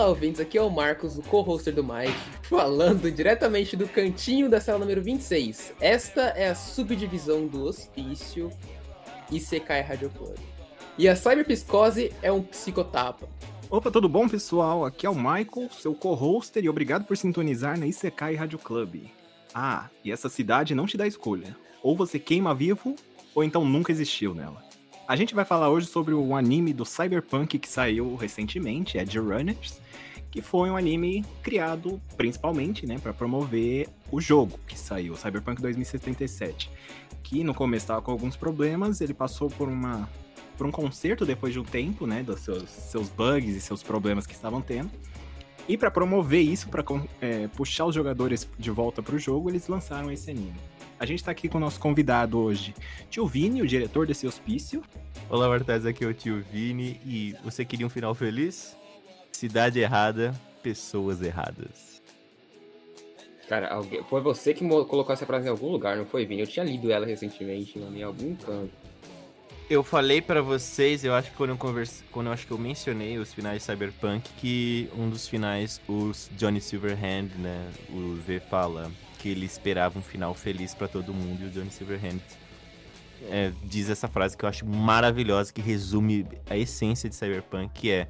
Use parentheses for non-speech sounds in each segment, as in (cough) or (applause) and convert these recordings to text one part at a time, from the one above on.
Olá, ouvintes, aqui é o Marcos, o co-hoster do Mike, falando diretamente do cantinho da sala número 26. Esta é a subdivisão do hospício Isekai Radio Club. E a cyberpsicose é um psicotapa. Opa, tudo bom, pessoal? Aqui é o Michael, seu co-hoster, e obrigado por sintonizar na Isekai Radio Club. Ah, e essa cidade não te dá escolha. Ou você queima vivo, ou então nunca existiu nela. A gente vai falar hoje sobre o anime do Cyberpunk que saiu recentemente, Edge Runners, que foi um anime criado principalmente, né, para promover o jogo que saiu, Cyberpunk 2077, que no começo estava com alguns problemas, ele passou por uma por um conserto depois de um tempo, né, dos seus, seus bugs e seus problemas que estavam tendo. E para promover isso, para é, puxar os jogadores de volta para o jogo, eles lançaram esse anime. A gente está aqui com o nosso convidado hoje, Tio Vini, o diretor desse hospício. Olá, Martaz, aqui é o Tio Vini. E você queria um final feliz? Cidade errada, pessoas erradas. Cara, alguém... foi você que colocou essa frase em algum lugar, não foi, Vini? Eu tinha lido ela recentemente, mano, em algum canto. Eu falei para vocês, eu acho que quando eu converse... quando eu acho que eu mencionei os finais de Cyberpunk, que um dos finais, os Johnny Silverhand, né, o V fala que ele esperava um final feliz para todo mundo e o Johnny Silverhand é, diz essa frase que eu acho maravilhosa, que resume a essência de Cyberpunk, que é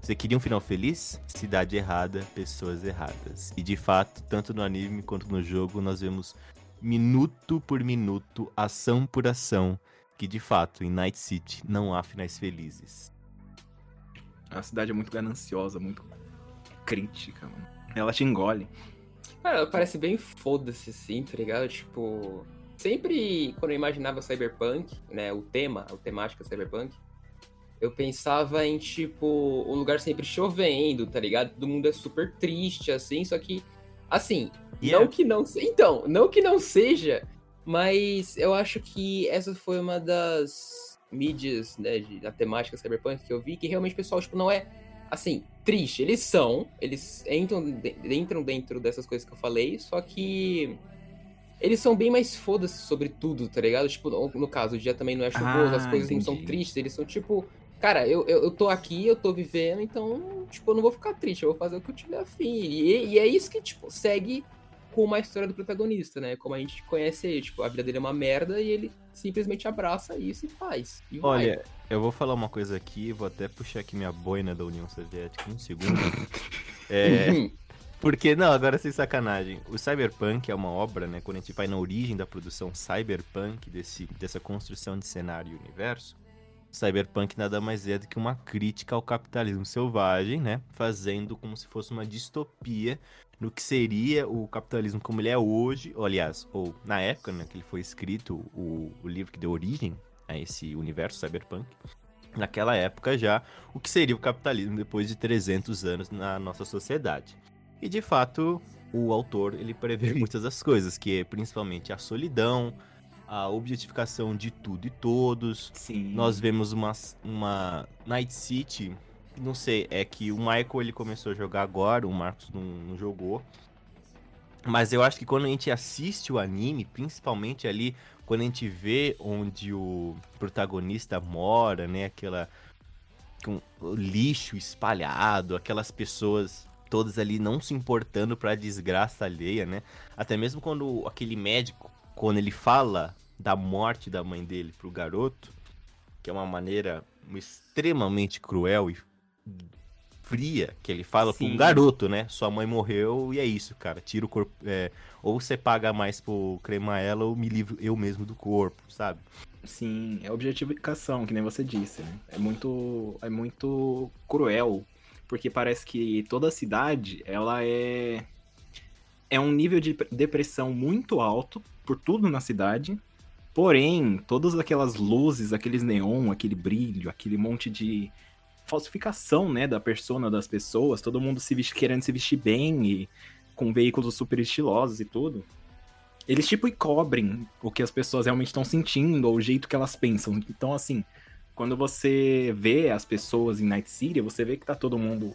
você queria um final feliz? Cidade errada, pessoas erradas. E de fato, tanto no anime quanto no jogo, nós vemos minuto por minuto, ação por ação, que de fato em Night City não há finais felizes. A cidade é muito gananciosa, muito crítica, mano. Ela te engole. Cara, parece bem foda-se, assim, tá ligado? Tipo, sempre quando eu imaginava Cyberpunk, né, o tema, a temática Cyberpunk, eu pensava em, tipo, um lugar sempre chovendo, tá ligado? Todo mundo é super triste, assim, só que, assim, yeah. não que não... Então, não que não seja mas eu acho que essa foi uma das mídias, né, de, da temática cyberpunk que eu vi, que realmente o pessoal, tipo, não é, assim, triste. Eles são, eles entram, entram dentro dessas coisas que eu falei, só que eles são bem mais foda-se sobre tudo, tá ligado? Tipo, no, no, caso, o dia também não é chuvoso, ah, as coisas entendi. não são tristes, eles são tipo, cara, eu, eu, eu, tô aqui, eu tô vivendo, então, tipo, eu não vou ficar triste, eu vou fazer o que eu tiver afim. E, e é isso que, tipo, segue com a história do protagonista, né? Como a gente conhece ele, tipo, a vida dele é uma merda e ele simplesmente abraça isso e faz. E Olha, vai. Eu vou falar uma coisa aqui, vou até puxar aqui minha boina da União Soviética um segundo. (laughs) é. Uhum. Porque, não, agora sem sacanagem. O Cyberpunk é uma obra, né? Quando a gente vai na origem da produção Cyberpunk, desse, dessa construção de cenário e universo, Cyberpunk nada mais é do que uma crítica ao capitalismo selvagem, né? Fazendo como se fosse uma distopia no que seria o capitalismo como ele é hoje, ou, aliás, ou na época né, que ele foi escrito, o, o livro que deu origem a esse universo cyberpunk, naquela época já, o que seria o capitalismo depois de 300 anos na nossa sociedade. E de fato, o autor ele prevê (laughs) muitas das coisas, que é principalmente a solidão, a objetificação de tudo e todos. Sim. Nós vemos uma, uma Night City não sei, é que o Michael ele começou a jogar agora, o Marcos não, não jogou. Mas eu acho que quando a gente assiste o anime, principalmente ali, quando a gente vê onde o protagonista mora, né? Aquela. Com o lixo espalhado, aquelas pessoas todas ali não se importando pra desgraça alheia, né? Até mesmo quando aquele médico, quando ele fala da morte da mãe dele pro garoto, que é uma maneira extremamente cruel e fria que ele fala Sim. pra um garoto, né? Sua mãe morreu e é isso, cara. Tira o corpo. É, ou você paga mais por cremar ela ou me livro eu mesmo do corpo, sabe? Sim, é objetificação, que nem você disse, né? É muito, é muito cruel, porque parece que toda a cidade, ela é é um nível de depressão muito alto por tudo na cidade. Porém, todas aquelas luzes, aqueles neon, aquele brilho, aquele monte de falsificação, né, da persona das pessoas, todo mundo se vestir, querendo se vestir bem e com veículos super estilosos e tudo. Eles tipo cobrem o que as pessoas realmente estão sentindo ou o jeito que elas pensam. Então, assim, quando você vê as pessoas em Night City, você vê que tá todo mundo.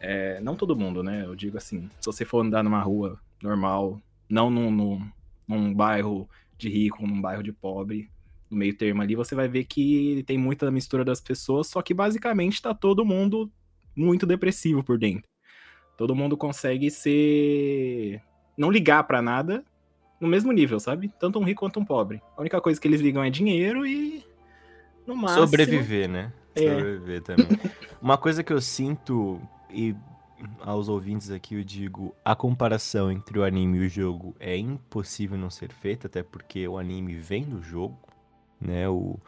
É, não todo mundo, né? Eu digo assim, se você for andar numa rua normal, não num, num, num bairro de rico, num bairro de pobre, no meio termo ali, você vai ver que tem muita mistura das pessoas, só que basicamente tá todo mundo muito depressivo por dentro. Todo mundo consegue ser. não ligar para nada no mesmo nível, sabe? Tanto um rico quanto um pobre. A única coisa que eles ligam é dinheiro e. No máximo. Sobreviver, né? É. Sobreviver também. (laughs) Uma coisa que eu sinto, e aos ouvintes aqui eu digo, a comparação entre o anime e o jogo é impossível não ser feita, até porque o anime vem do jogo, né? O,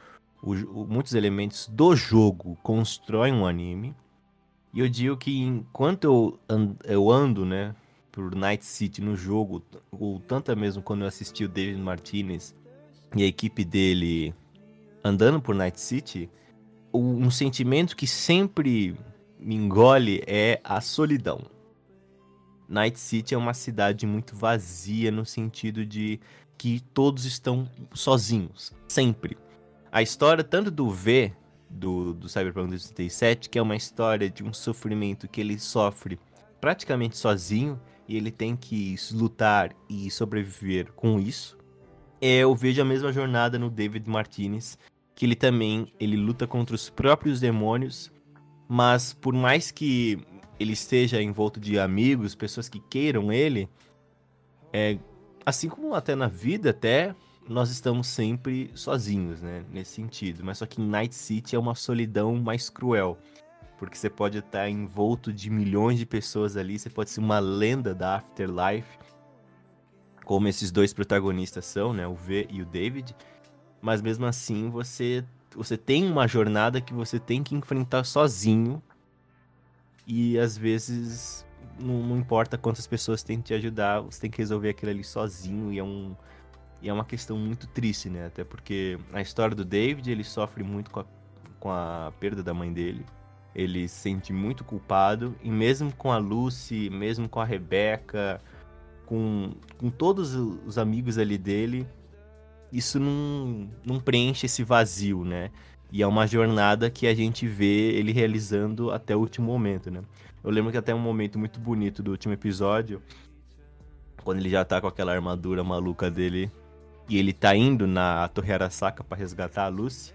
o, o- muitos elementos do jogo constroem um anime. E eu digo que enquanto eu, an- eu ando, né, por Night City no jogo, ou tanto mesmo quando eu assisti o David Martinez e a equipe dele andando por Night City, um sentimento que sempre me engole é a solidão. Night City é uma cidade muito vazia no sentido de que todos estão sozinhos, sempre. A história tanto do V, do, do Cyberpunk 2077, que é uma história de um sofrimento que ele sofre praticamente sozinho e ele tem que lutar e sobreviver com isso. É, eu vejo a mesma jornada no David Martinez, que ele também ele luta contra os próprios demônios, mas por mais que ele esteja envolto de amigos, pessoas que queiram ele, é, assim como até na vida, até nós estamos sempre sozinhos, né? Nesse sentido. Mas só que em Night City é uma solidão mais cruel. Porque você pode estar envolto de milhões de pessoas ali, você pode ser uma lenda da Afterlife, como esses dois protagonistas são, né? O V e o David. Mas mesmo assim, você, você tem uma jornada que você tem que enfrentar sozinho. E às vezes não, não importa quantas pessoas tentam te ajudar, você tem que resolver aquilo ali sozinho. E é, um, e é uma questão muito triste, né? Até porque a história do David, ele sofre muito com a, com a perda da mãe dele. Ele se sente muito culpado. E mesmo com a Lucy, mesmo com a Rebecca, com, com todos os amigos ali dele, isso não, não preenche esse vazio, né? E é uma jornada que a gente vê ele realizando até o último momento, né? Eu lembro que até um momento muito bonito do último episódio, quando ele já tá com aquela armadura maluca dele e ele tá indo na Torre Arasaka para resgatar a Lucy,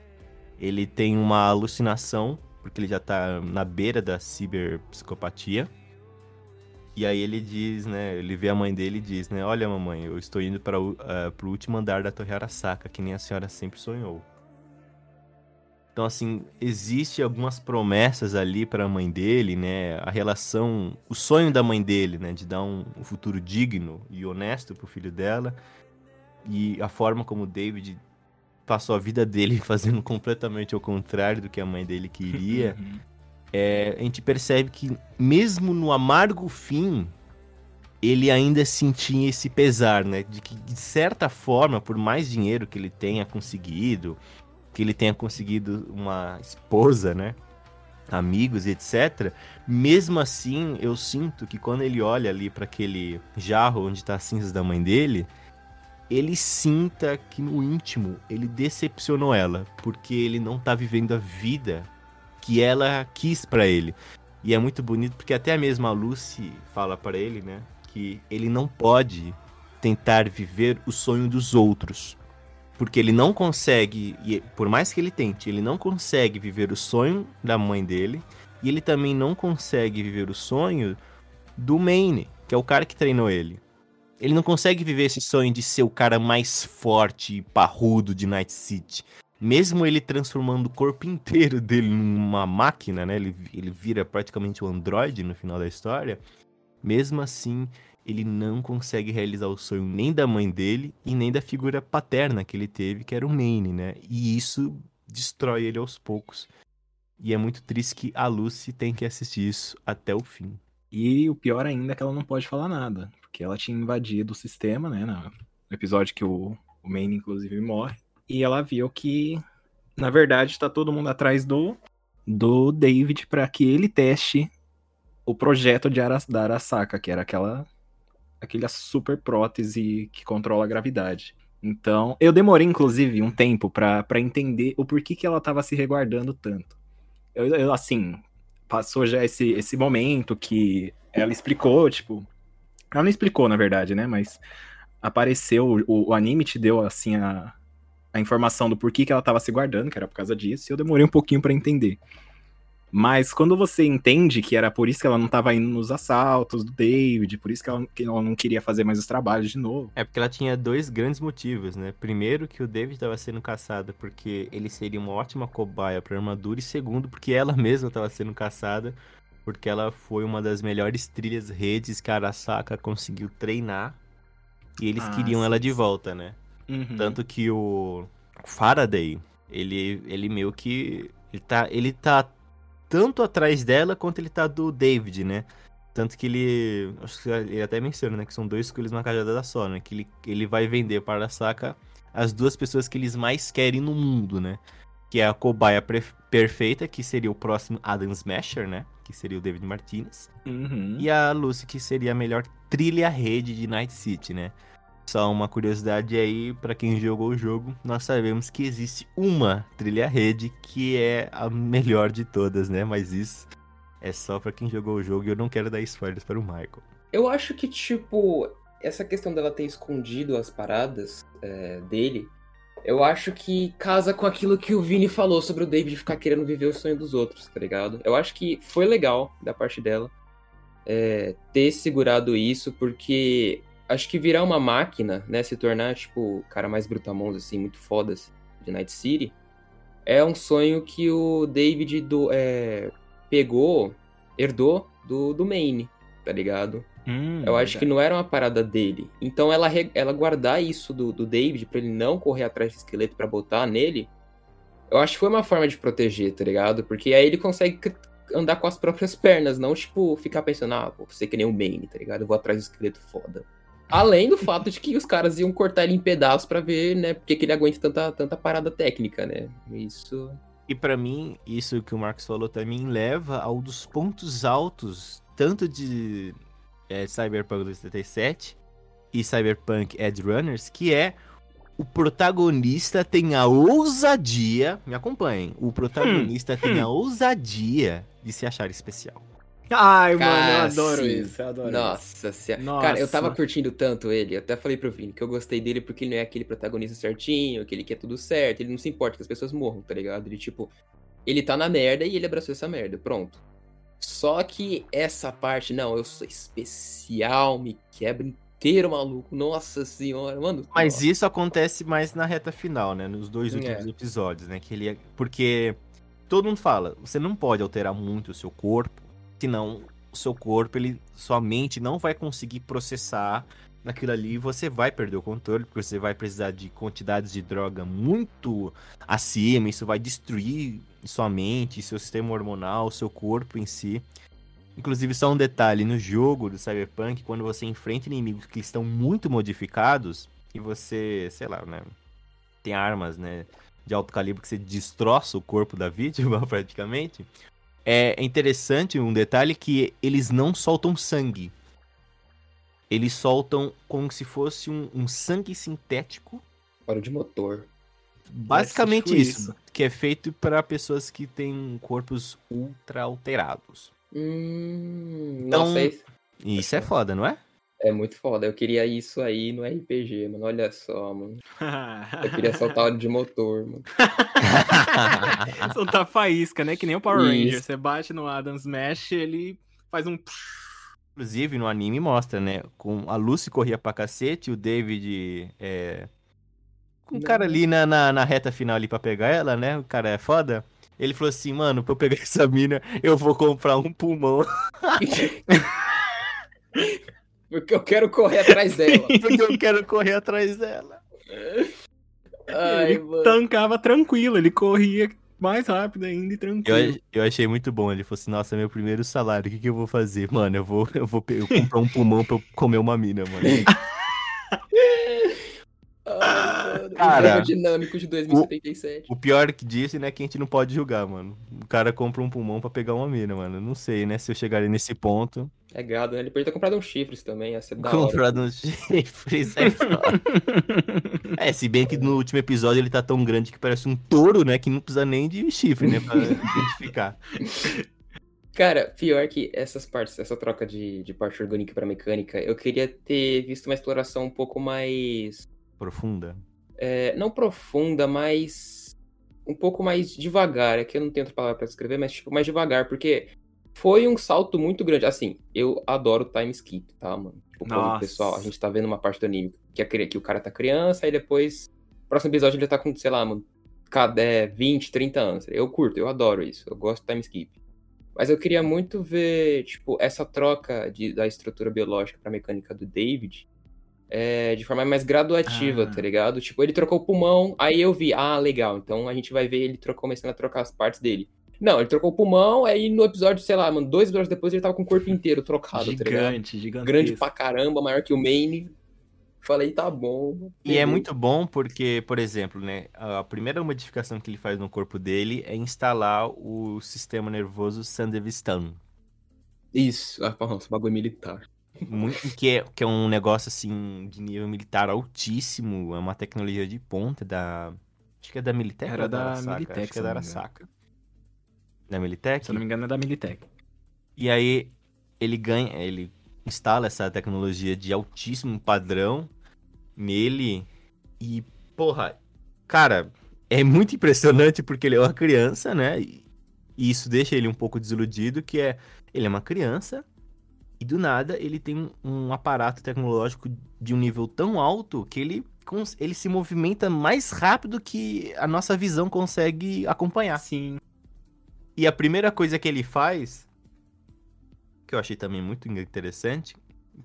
ele tem uma alucinação, porque ele já tá na beira da ciberpsicopatia. E aí ele diz, né? Ele vê a mãe dele e diz, né? Olha, mamãe, eu estou indo para o uh, pro último andar da Torre Arasaka, que nem a senhora sempre sonhou. Então, assim, existe algumas promessas ali para a mãe dele, né? A relação, o sonho da mãe dele, né? De dar um, um futuro digno e honesto pro filho dela. E a forma como o David passou a vida dele (laughs) fazendo completamente ao contrário do que a mãe dele queria. Uhum. é, a gente percebe que mesmo no amargo fim, ele ainda sentia esse pesar, né? De que, de certa forma, por mais dinheiro que ele tenha conseguido, que ele tenha conseguido uma esposa, né? Amigos e etc. Mesmo assim, eu sinto que quando ele olha ali para aquele jarro onde tá as cinzas da mãe dele, ele sinta que no íntimo ele decepcionou ela, porque ele não tá vivendo a vida que ela quis para ele. E é muito bonito porque até a Lucy fala para ele, né, que ele não pode tentar viver o sonho dos outros. Porque ele não consegue, e por mais que ele tente, ele não consegue viver o sonho da mãe dele, e ele também não consegue viver o sonho do Maine, que é o cara que treinou ele. Ele não consegue viver esse sonho de ser o cara mais forte e parrudo de Night City. Mesmo ele transformando o corpo (laughs) inteiro dele numa máquina, né? Ele, ele vira praticamente um androide no final da história. Mesmo assim, ele não consegue realizar o sonho nem da mãe dele e nem da figura paterna que ele teve, que era o Maine, né? E isso destrói ele aos poucos. E é muito triste que a Lucy tem que assistir isso até o fim. E o pior ainda é que ela não pode falar nada, porque ela tinha invadido o sistema, né? No episódio que o, o Maine, inclusive, morre. E ela viu que, na verdade, tá todo mundo atrás do, do David para que ele teste o projeto de Aras, da Arasaka, que era aquela aquela super prótese que controla a gravidade. Então, eu demorei, inclusive, um tempo para entender o porquê que ela tava se reguardando tanto. Eu, eu, assim, passou já esse, esse momento que ela explicou, tipo. Ela não explicou, na verdade, né? Mas apareceu, o, o anime te deu, assim, a, a informação do porquê que ela tava se guardando, que era por causa disso, e eu demorei um pouquinho para entender. Mas quando você entende que era por isso que ela não tava indo nos assaltos do David, por isso que ela, que ela não queria fazer mais os trabalhos de novo. É porque ela tinha dois grandes motivos, né? Primeiro, que o David estava sendo caçado porque ele seria uma ótima cobaia para armadura, e segundo, porque ela mesma estava sendo caçada porque ela foi uma das melhores trilhas redes que a Arasaka conseguiu treinar e eles Ah, queriam sim, ela de volta, né? Uhum. Tanto que o Faraday, ele, ele meio que. Ele tá, ele tá tanto atrás dela quanto ele tá do David, né? Tanto que ele. Acho que ele até menciona, né? Que são dois coelhos numa cajadada só, né? Que ele, ele vai vender para a Saka as duas pessoas que eles mais querem no mundo, né? Que é a cobaia perfeita, que seria o próximo Adam Smasher, né? Que seria o David Martinez. Uhum. E a Lucy, que seria a melhor trilha-rede de Night City, né? Só uma curiosidade aí, pra quem jogou o jogo, nós sabemos que existe uma trilha-rede que é a melhor de todas, né? Mas isso é só pra quem jogou o jogo e eu não quero dar spoilers para o Michael. Eu acho que, tipo, essa questão dela ter escondido as paradas é, dele, eu acho que casa com aquilo que o Vini falou sobre o David ficar querendo viver o sonho dos outros, tá ligado? Eu acho que foi legal da parte dela é, ter segurado isso, porque acho que virar uma máquina, né, se tornar, tipo, o cara mais brutamontes, assim, muito foda assim, de Night City, é um sonho que o David do, é, pegou, herdou do, do Maine, tá ligado? Hum, Eu acho que não era uma parada dele. Então ela, ela guardar isso do, do David pra ele não correr atrás de esqueleto pra botar nele, eu acho que foi uma forma de proteger, tá ligado? Porque aí ele consegue andar com as próprias pernas, não, tipo, ficar pensando, ah, vou ser que nem o Bane, tá ligado? Eu vou atrás do esqueleto foda. Além do fato de que os caras iam cortar ele em pedaços pra ver, né, porque que ele aguenta tanta, tanta parada técnica, né? Isso. E pra mim, isso que o Marcos falou também leva ao dos pontos altos, tanto de é, Cyberpunk 2077 e Cyberpunk Edge Runners, que é o protagonista tem a ousadia, me acompanhem, o protagonista tem a ousadia de se achar especial. Ai, mano, eu Cara, adoro sim. isso, eu adoro isso. Nossa senhora. Nossa. Cara, eu tava curtindo tanto ele, eu até falei pro Vini que eu gostei dele porque ele não é aquele protagonista certinho, que ele quer tudo certo, ele não se importa que as pessoas morram, tá ligado? Ele, tipo, ele tá na merda e ele abraçou essa merda, pronto. Só que essa parte, não, eu sou especial, me quebra inteiro, maluco. Nossa senhora, mano. Mas isso acontece mais na reta final, né? Nos dois É. últimos episódios, né? Que ele é... Porque todo mundo fala, você não pode alterar muito o seu corpo, senão o seu corpo, ele, sua mente não vai conseguir processar naquilo ali você vai perder o controle, porque você vai precisar de quantidades de droga muito acima, isso vai destruir sua mente, seu sistema hormonal, seu corpo em si. Inclusive, só um detalhe, no jogo do Cyberpunk, quando você enfrenta inimigos que estão muito modificados, e você, sei lá, né, tem armas, né, de alto calibre que você destroça o corpo da vítima, (laughs) praticamente, é interessante um detalhe que eles não soltam sangue. Eles soltam como se fosse um, um sangue sintético, Hora de motor. basicamente tipo isso, isso. que é feito para pessoas que têm corpos ultra alterados. Hum. Então- Nossa, é, isso é foda, não é? é muito foda. Eu queria isso aí no RPG, mano. Olha só, mano. Eu queria soltar (laughs) de motor, mano. Soltar faísca, né? Que nem o Power Isso. Ranger. Você bate no Adam Smash, ele faz um. Inclusive, no anime mostra, né? Com a Lucy corria pra cacete, o David é. Com o cara ali na, na, na reta final ali pra pegar ela, né? O cara é foda. Ele falou assim, mano, pra eu pegar (laughs) essa mina, eu vou comprar um pulmão. (laughs) Porque eu quero correr atrás dela. (laughs) porque eu quero correr atrás dela. Ai, ele mano. tancava tranquilo, ele corria mais rápido ainda e tranquilo. Eu, eu achei muito bom. Ele falou assim, nossa, meu primeiro salário, o que, que eu vou fazer? Mano, eu vou, eu vou eu comprar um pulmão pra eu comer uma mina, mano. (laughs) Ai, mano. Cara, o dinâmico de 2077. O pior que disso, né, é que a gente não pode julgar, mano. O cara compra um pulmão pra pegar uma mina, mano. Não sei, né, se eu chegaria nesse ponto. É gado, né? Ele podia ter comprado uns chifres também, ia ser da hora. Comprado uns (laughs) chifres é foda. (laughs) É, se bem que no último episódio ele tá tão grande que parece um touro, né? Que não precisa nem de chifre, né? Pra (laughs) identificar. Cara, pior que essas partes, essa troca de, de parte orgânica pra mecânica, eu queria ter visto uma exploração um pouco mais. Profunda. é, não profunda, mas. um pouco mais devagar. É que eu não tenho outra palavra pra descrever, mas tipo, mais devagar, porque foi um salto muito grande. Assim, eu adoro time skip, tá, mano? Tipo, quando o pessoal, a gente tá vendo uma parte do anime que, cri- que o cara tá criança, aí depois, próximo episódio ele tá com, sei lá, mano, cada é, 20, 30 anos. Eu curto, eu adoro isso. Eu gosto do time skip. Mas eu queria muito ver, tipo, essa troca de, da estrutura biológica pra mecânica do David é, de forma mais graduativa, Ah. tá ligado? Tipo, ele trocou o pulmão, aí eu vi, ah, legal, então a gente vai ver ele começando a trocar as partes dele. Não, ele trocou o pulmão, aí no episódio, sei lá, mano, dois episódios depois ele tava com o corpo inteiro trocado, tá? Gigante, gigantesco. Grande pra caramba, maior que o Maine. Falei, tá bom. E é muito bom porque, por exemplo, né, a primeira modificação que ele faz no corpo dele é instalar o sistema nervoso Sandevistan, Isso, ah, nossa, bagulho militar. muito, que, é, que é um negócio assim de nível militar altíssimo, é uma tecnologia de ponta da acho que é da Militec Era da Arasaka? Militec, acho que é da. Arasaka. Da Militec? Se eu não me engano, é da Militech. E aí ele ganha, ele instala essa tecnologia de altíssimo padrão nele e, porra, cara, é muito impressionante porque ele é uma criança, né? E isso deixa ele um pouco desiludido, que é, ele é uma criança e do nada ele tem um, aparato tecnológico de um nível tão alto que ele, ele se movimenta mais rápido que a nossa visão consegue acompanhar. Sim. E a primeira coisa que ele faz, que eu achei também muito interessante,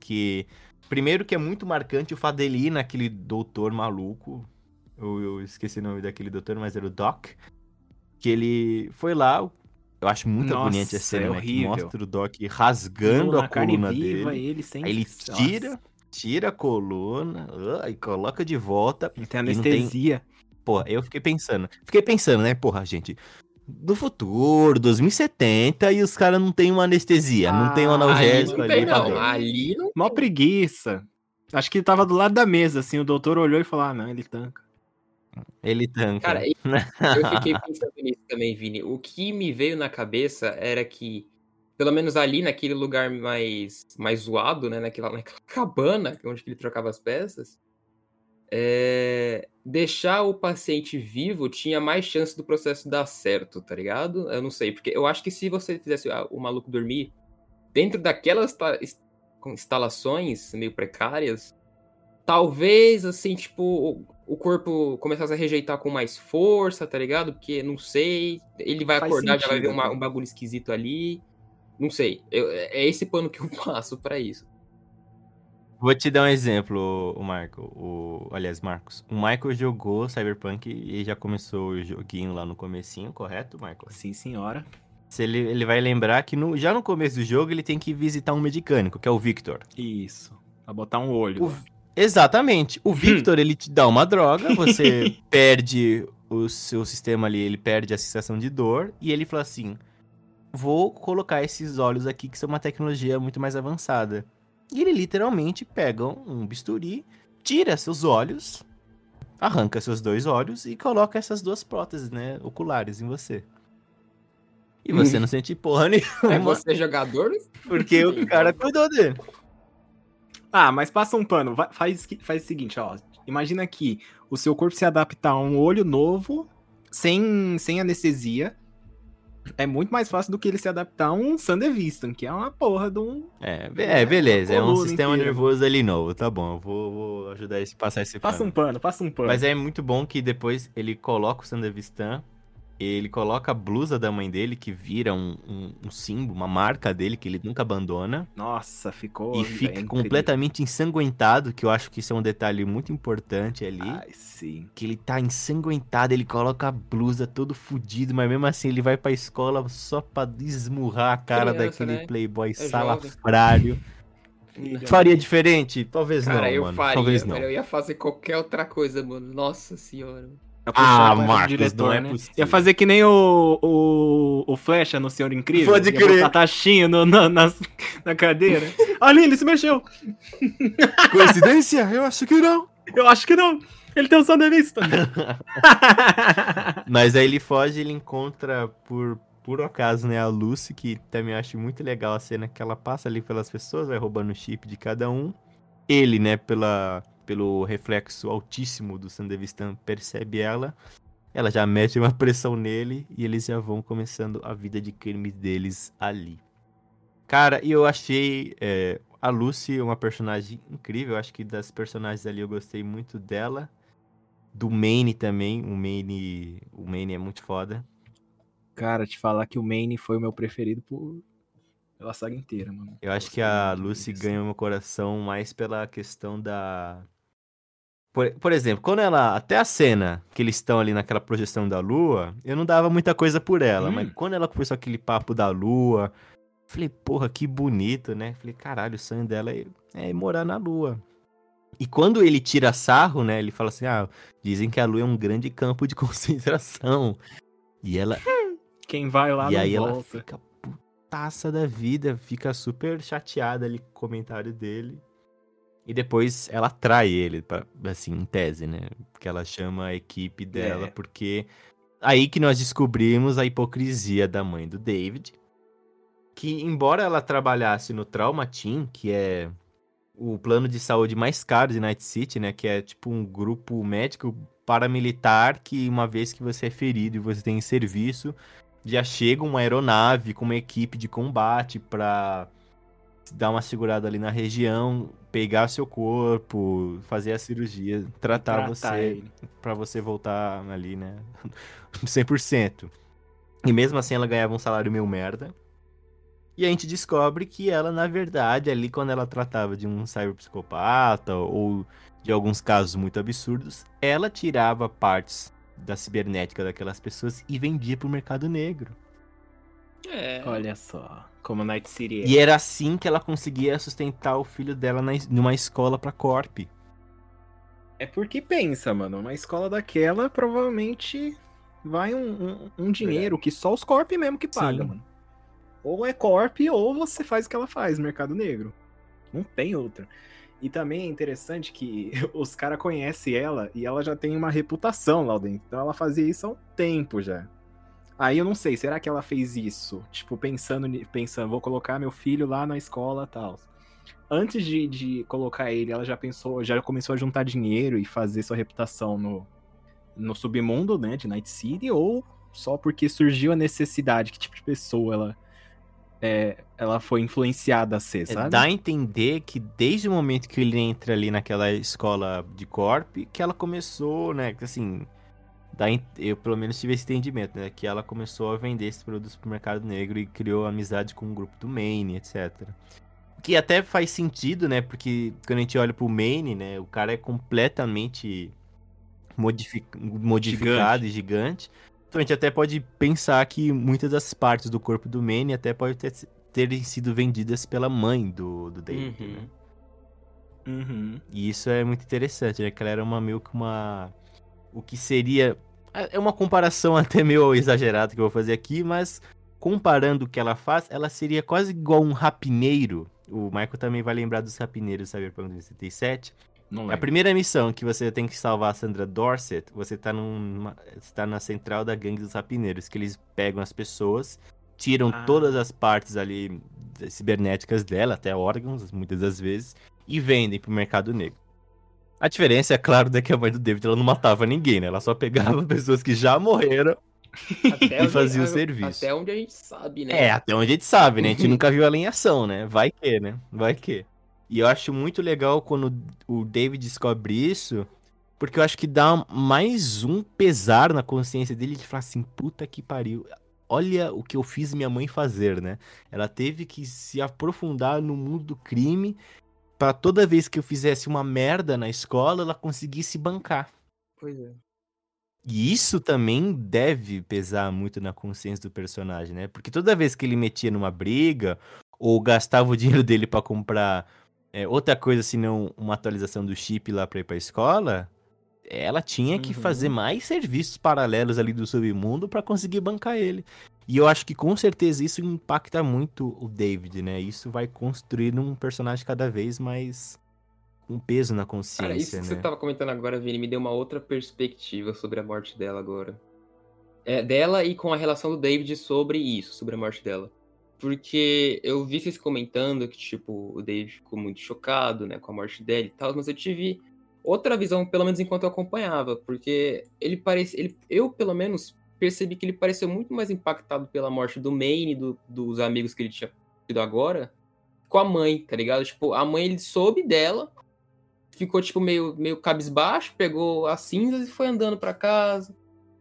que primeiro que é muito marcante o fato dele ir naquele doutor maluco, eu, eu esqueci o nome daquele doutor, mas era o Doc, que ele foi lá, eu acho muito Nossa, bonita a cena, é né, que mostra o Doc rasgando a coluna viva, dele, ele sem... aí ele Nossa. tira, tira a coluna, ah, e coloca de volta, Não tem anestesia. Porra, eu fiquei pensando. Fiquei pensando, né? Porra, gente. Do futuro, 2070, e os caras não tem uma anestesia, não tem um Ah, Ali analgésico não ali. tem, pra não. Ali não Mó preguiça. Acho que ele tava do lado da mesa, assim, o doutor olhou e falou, ah, não, ele tanca. Ele tanca. Cara, (laughs) Eu fiquei pensando nisso também, Vini. O que me veio na cabeça era que, pelo menos ali naquele lugar mais, mais zoado, né? Naquela, naquela (laughs) cabana onde ele trocava as peças, é, deixar o paciente vivo tinha mais chance do processo dar certo, tá ligado? Eu não sei, porque eu acho que se você fizesse a- o maluco dormir dentro daquelas ta- ins- instalações meio precárias, talvez, assim, tipo, o- corpo começasse a rejeitar com mais força, tá ligado? Porque, não sei, ele vai Faz acordar, já vai ver sentido, uma- até. um bagulho esquisito ali. Não sei, eu- é esse pano que eu (laughs) passo pra isso. Vou te dar um exemplo, o Marco. O, aliás, Marcos. O Michael jogou Cyberpunk e já começou o joguinho lá no comecinho, correto, Michael? Sim, senhora. Se ele, ele vai lembrar que no- já no começo do jogo ele tem que visitar um medicânico, que é o Victor. Isso. Pra botar um olho. O-. Exatamente. O Victor, ele te dá uma droga, você (laughs) perde o seu sistema ali, ele perde a sensação de dor, e ele fala assim: vou colocar esses olhos aqui, que são uma tecnologia muito mais avançada. E ele literalmente pega um bisturi, tira seus olhos, arranca seus dois olhos e coloca essas duas próteses, né, oculares em você. E você não sente porra (laughs) É nenhuma, você jogador? porque o cara cuidou dele. Ah, mas passa um pano. Vai- faz, faz o seguinte, ó. Imagina que o seu corpo se adaptar a um olho novo, sem, sem anestesia. É muito mais fácil do que ele se adaptar a um Sandevistan, que é uma porra de um. É, é, beleza, é um sistema inteira. nervoso ali novo, tá bom, eu vou, vou ajudar a passar esse Passa um pano. pano, passa um pano. Mas é muito bom que depois ele coloca o Sandevistan, ele coloca a blusa da mãe dele, que vira um, um, um símbolo, uma marca dele, que ele nunca abandona, Nossa, ficou. e é fica incrível. completamente ensanguentado, que eu acho que isso é um detalhe muito importante ali. Ai, sim. Que ele tá ensanguentado, ele coloca a blusa todo fudido, mas mesmo assim ele vai pra escola só pra esmurrar a cara Criança, daquele né? playboy É salafrário. Faria diferente? Talvez Cara, não, eu mano. faria, Talvez não. eu ia fazer qualquer outra coisa, mano. Nossa senhora. Ah, Marcos, diretor, não é né? possível. Ia fazer que nem o, o, o Flecha no Senhor Incrível. Pode Ia crer. botar taxinha no, na, nas- na cadeira. Ali, ele se mexeu. (laughs) Coincidência? Eu acho que não. Eu acho que não. Ele tem um Sandevistan. (laughs) Mas aí ele foge ele encontra por, por acaso, né, a Lucy, que também acho muito legal a cena que ela passa ali pelas pessoas, vai roubando o chip de cada um. Ele, né, pela, pelo reflexo altíssimo do Sandevistan, percebe ela. ela já mete uma pressão nele e eles já vão começando a vida de crime deles ali. Cara, e eu achei é, a Lucy uma personagem incrível. Eu acho que das personagens ali eu gostei muito dela. Do Maine também. O Maine, o Maine é muito foda. Cara, te falar que o Maine foi o meu preferido por... pela saga inteira, mano. Eu acho que a Lucy ganhou meu coração mais pela questão da por, por, exemplo, quando ela. Até a cena que eles estão ali naquela projeção da lua, eu não dava muita coisa por ela. Hum. Mas quando ela começou aquele papo da lua, falei, porra, que bonito, né? Falei, caralho, o sonho dela é, é morar na lua. E quando ele tira sarro, né? Ele fala assim: ah, dizem que a lua é um grande campo de (laughs) concentração. E ela. (laughs) Quem vai lá E aí volta. ela fica putaça da vida, fica super chateada ali com o comentário dele. E depois ela trai ele, pra, assim, em tese, né? Porque ela chama a equipe dela, é. porque aí que nós descobrimos a hipocrisia da mãe do David. Que, embora ela trabalhasse no Trauma Team, que é o plano de saúde mais caro de Night City, né? Que é tipo um grupo médico paramilitar que, uma vez que você é ferido e você tem serviço, já chega uma aeronave com uma equipe de combate pra dar uma segurada ali na região, pegar seu corpo, fazer a cirurgia, tratar, tratar você para você voltar ali, né? (laughs) 100%. E mesmo assim ela ganhava um salário meio merda. E a gente descobre que ela, na verdade, ali quando ela tratava de um cyberpsicopata ou de alguns casos muito absurdos, ela tirava partes da cibernética daquelas pessoas e vendia pro mercado negro. É. Olha só. Como Night City é. E era assim que ela conseguia sustentar o filho dela na, numa escola pra Corp. É porque pensa, mano, uma escola daquela provavelmente vai um, um, um dinheiro que só os Corp mesmo que paga, Sim. mano. Ou é Corp ou você faz o que ela faz, mercado negro. Não tem outra. E também é interessante que (laughs) os caras conhecem ela e ela já tem uma reputação lá dentro. Então ela fazia isso há um tempo já. Aí eu não sei, será que ela fez isso? Tipo, pensando, pensando, vou colocar meu filho lá na escola tal. Antes de, de colocar ele, ela já pensou, já começou a juntar dinheiro e fazer sua reputação no, no submundo, né, de Night City, ou só porque surgiu a necessidade, que tipo de pessoa ela, é, ela foi influenciada a ser, é, sabe? dá a entender que desde o momento que ele entra ali naquela escola de corp, que ela começou, né, assim, eu pelo menos tive esse entendimento, né? Que ela começou a vender esses produtos pro mercado negro e criou amizade com o um grupo do Maine, etc. Que até faz sentido, né? Porque quando a gente olha pro Maine, né? O cara é completamente modific... modificado gigante. e gigante. Então a gente até pode pensar que muitas das partes do corpo do Maine até podem ter, terem sido vendidas pela mãe do, do David, uhum. né? Uhum. E isso é muito interessante, né? Que ela era uma meio que uma o que seria. É uma comparação (laughs) até meio exagerada que eu vou fazer aqui, mas comparando o que ela faz, ela seria quase igual um rapineiro. O Michael também vai lembrar dos rapineiros do Cyberpunk 2077. Não a primeira missão que você tem que salvar a Sandra Dorset, você tá, numa, tá na central da gangue dos rapineiros, que eles pegam as pessoas, tiram ah. todas as partes ali cibernéticas dela, até órgãos, muitas das vezes, e vendem pro mercado negro. A diferença, é claro, é que a mãe do David ela não matava ninguém, né? Ela só pegava (laughs) pessoas que já morreram e fazia o serviço. Até onde a gente sabe, né? É, até onde a gente sabe, né? A gente nunca viu ela em ação, né? Vai que, né? Vai que. E eu acho muito legal quando o David descobre isso, porque eu acho que dá mais um pesar na consciência dele de falar assim, puta que pariu. Olha o que eu fiz minha mãe fazer, né? Ela teve que se aprofundar no mundo do crime para toda vez que eu fizesse uma merda na escola, ela conseguisse bancar. Pois é. E isso também deve pesar muito na consciência do personagem, né? Porque toda vez que ele metia numa briga ou gastava o dinheiro dele para comprar é, outra coisa senão uma atualização do chip lá para ir para escola, ela tinha que uhum. fazer mais serviços paralelos ali do submundo para conseguir bancar ele. E eu acho que com certeza isso impacta muito o David, né? Isso vai construir um personagem cada vez mais um peso na consciência. Cara, isso né? que você tava comentando agora, Vini, me deu uma outra perspectiva sobre a morte dela agora. É, dela e com a relação do David sobre isso, sobre a morte dela. Porque eu vi vocês comentando que, tipo, o David ficou muito chocado, né, com a morte dela e tal, mas eu tive outra visão, pelo menos enquanto eu acompanhava, porque ele parece, ele, eu pelo menos percebi que ele pareceu muito mais impactado pela morte do Maine, do, dos amigos que ele tinha tido agora, com a mãe, tá ligado? Tipo, a mãe ele soube dela, ficou tipo meio meio cabisbaixo, pegou as cinzas e foi andando para casa.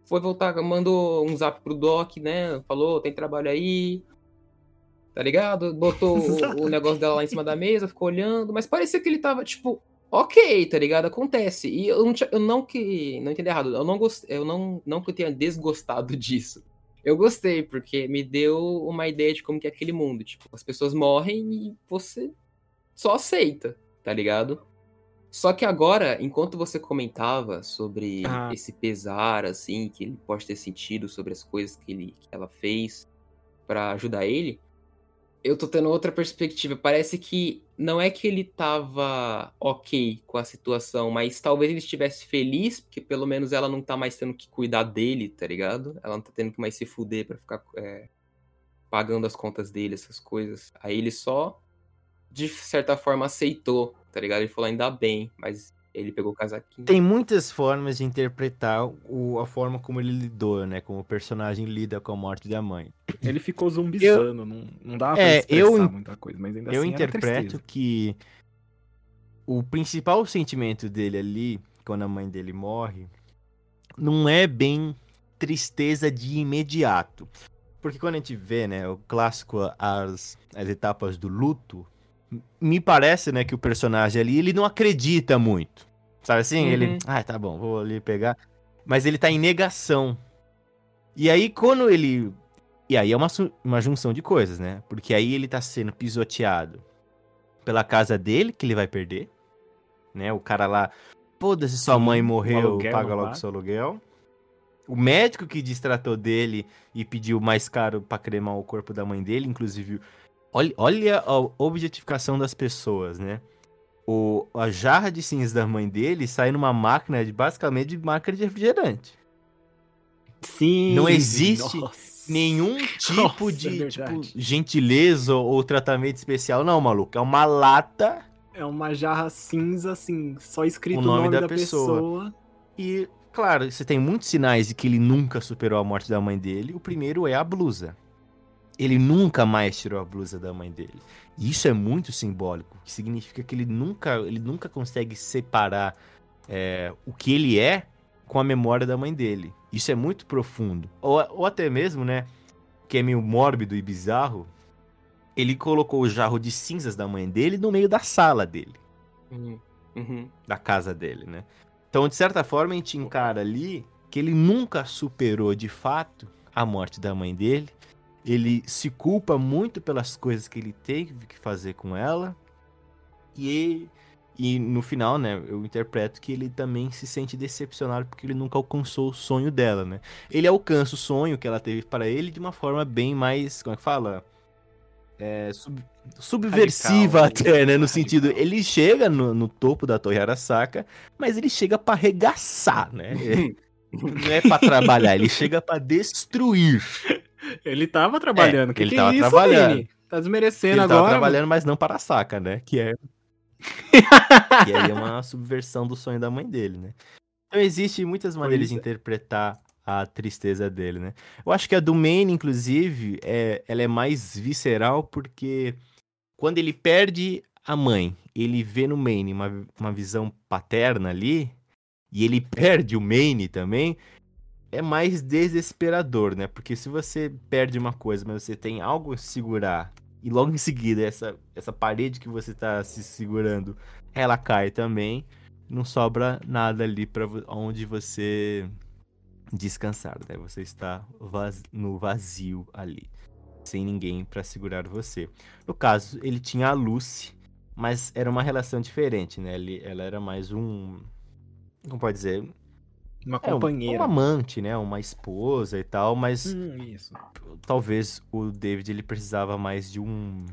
Foi voltar, mandou um zap pro Doc, né? Falou, tem trabalho aí, tá ligado? Botou o, o, (laughs) negócio dela lá em cima da mesa, ficou olhando, mas parecia que ele tava, tipo, ok, tá ligado? Acontece. E eu não, eu não que. Não entendi errado. Eu não gostei. Eu não, não que eu tenha desgostado (laughs) disso. Eu gostei, porque me deu uma ideia de como que é aquele mundo. Tipo, as pessoas morrem e você só aceita, tá ligado? Só que agora, enquanto você comentava sobre ah. esse pesar, assim, que ele pode ter sentido sobre as coisas que, ele, que ela fez para ajudar ele, eu tô tendo outra perspectiva. Parece que não é que ele tava ok com a situação, mas talvez ele estivesse feliz, porque pelo menos ela não tá mais tendo que cuidar dele, tá ligado? Ela não tá tendo que mais se fuder pra ficar é, pagando as contas dele, essas coisas. Aí ele só, de certa forma, aceitou, tá ligado? Ele falou, ainda bem, mas ele pegou o casaquinho. Tem muitas formas de interpretar o, a forma como ele lidou, né? Como o personagem lida com a morte da mãe. Ele ficou zumbizando, eu, não, não dava pra é, expressar eu, muita coisa, mas ainda Eu assim interpreto que o principal sentimento dele ali, quando a mãe dele morre, não é bem tristeza de imediato. Porque quando a gente vê, né, o clássico, as, as etapas do luto, me parece, né, que o personagem ali, ele não acredita muito. Sabe assim? Uhum. Ele, ah, tá bom, vou ali pegar. Mas ele tá em negação. E aí, quando ele. E aí é uma, uma junção de coisas, né? Porque aí ele tá sendo pisoteado pela casa dele, que ele vai perder. Né? O cara lá, foda-se, sua mãe morreu, paga logo seu aluguel. O médico que distratou dele e pediu mais caro para cremar o corpo da mãe dele, inclusive Olha, olha a objetificação das pessoas, né? O, a jarra de cinza da mãe dele sai numa máquina de basicamente de máquina de refrigerante. Sim. Não existe nossa. nenhum tipo nossa, de é tipo, gentileza ou tratamento especial, não, maluco. É uma lata. É uma jarra cinza, assim, só escrito o nome, o nome da, da pessoa. pessoa. E, claro, você tem muitos sinais de que ele nunca superou a morte da mãe dele. O primeiro é a blusa ele nunca mais tirou a blusa da mãe dele. E isso é muito simbólico, que significa que ele nunca, ele nunca consegue separar é, o que ele é com a memória da mãe dele. Isso é muito profundo. Ou, ou até mesmo, né, que é meio mórbido e bizarro, ele colocou o jarro de cinzas da mãe dele no meio da sala dele. Uhum. Uhum. Da casa dele, né? Então, de certa forma, a gente encara ali que ele nunca superou de fato a morte da mãe dele ele se culpa muito pelas coisas que ele teve que fazer com ela. E, e no final, né, eu interpreto que ele também se sente decepcionado porque ele nunca alcançou o sonho dela, né? Ele alcança o sonho que ela teve para ele de uma forma bem mais, como é que fala? É, sub, subversiva Radical, até, né? No Radical. sentido, ele chega no, no, topo da Torre Arasaka, mas ele chega para arregaçar, né? (laughs) Não é para trabalhar, ele chega para destruir. Ele tava trabalhando. É, que ele que tava é isso, trabalhando. Vini? Tá desmerecendo ele agora. Ele tava trabalhando, mas não para a saca, né? Que é. (laughs) que aí é uma subversão do sonho da mãe dele, né? Então existe muitas maneiras de é. interpretar a tristeza dele, né? Eu acho que a do Maine, inclusive, é, ela é mais visceral porque quando ele perde a mãe, ele vê no Maine uma, uma visão paterna ali, e ele (laughs) perde o Maine também, é mais desesperador, né? Porque se você perde uma coisa, mas você tem algo a segurar, e logo em seguida essa, essa parede que você tá se segurando, ela cai também, não sobra nada ali para onde você descansar, né? Você está vaz no vazio ali, sem ninguém para segurar você. No caso, ele tinha a Lucy, mas era uma relação diferente, né? Ele, ela era mais um como pode dizer, uma companheira. É, um, amante, né? Uma esposa e tal, mas. Hum, isso. Talvez o David ele precisava mais de um.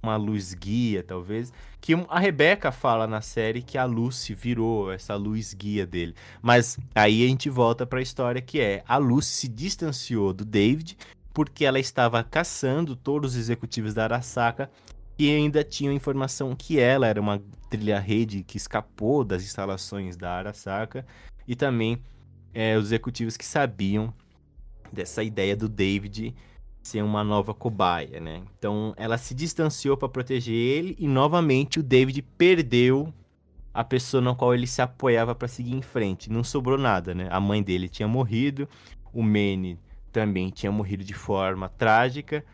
Uma luz guia, talvez. Que a Rebeca fala na série que a Lucy virou essa luz guia dele. Mas aí a gente volta para a história que é: a Lucy se distanciou do David porque ela estava caçando todos os executivos da Arasaka E ainda tinha informação que ela era uma trilha-rede que escapou das instalações da Arasaka. E também é, os executivos que sabiam dessa ideia do David ser uma nova cobaia, né? Então ela se distanciou para proteger ele e novamente o David perdeu a pessoa na qual ele se apoiava para seguir em frente. Não sobrou nada, né? A mãe dele tinha morrido, o Manny também tinha morrido de forma trágica.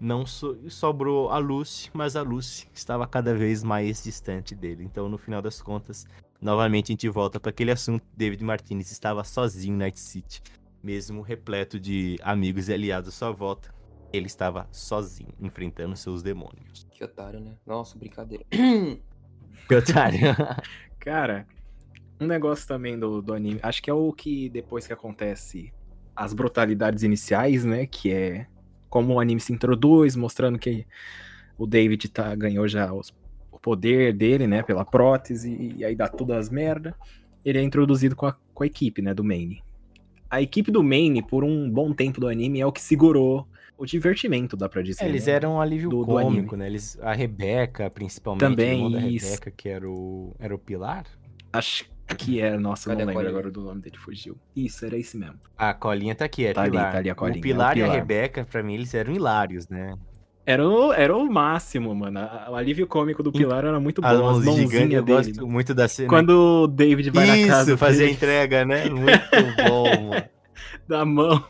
Não so sobrou a Lucy, mas a Lucy estava cada vez mais distante dele. Então, no final das contas, novamente a gente volta para aquele assunto. David Martinez estava sozinho na Night City, mesmo repleto de amigos e aliados à sua volta. Ele estava sozinho, enfrentando seus demônios. Que otário, né? Nossa, brincadeira. (coughs) Que otário. (coughs) Cara, um negócio também do, do anime, acho que é o que depois que acontece as brutalidades iniciais, né? Que é como o anime se introduz, mostrando que o David tá, ganhou já os, o poder dele, né? Pela prótese, e aí dá tudo as merda. Ele é introduzido com a, com a equipe, né? Do Maine. A equipe do Maine, por um bom tempo do anime, é o que segurou o divertimento, dá pra dizer. É, eles né? eram um alívio do- do cômico, anime. né? Eles, a Rebeca, principalmente, Também, o irmão da isso. Rebeca, que era o, era o Pilar. Acho que era, nossa, eu Cadê não a lembro agora do nome dele, fugiu. Isso, era esse mesmo. A colinha tá aqui, é Tá ali, Pilar. tá ali a colinha, é o o Pilar e a Pilar. Rebeca, pra mim, eles eram hilários, né? Era o, era o máximo, mano. A- O alívio cômico do Pilar era muito bom. Mãos mãozinhas gigantes, eu dele. gosto muito da cena. Quando o David vai na casa Isso, fazer a dele, entrega, né? Muito (laughs) bom, mano. da mão.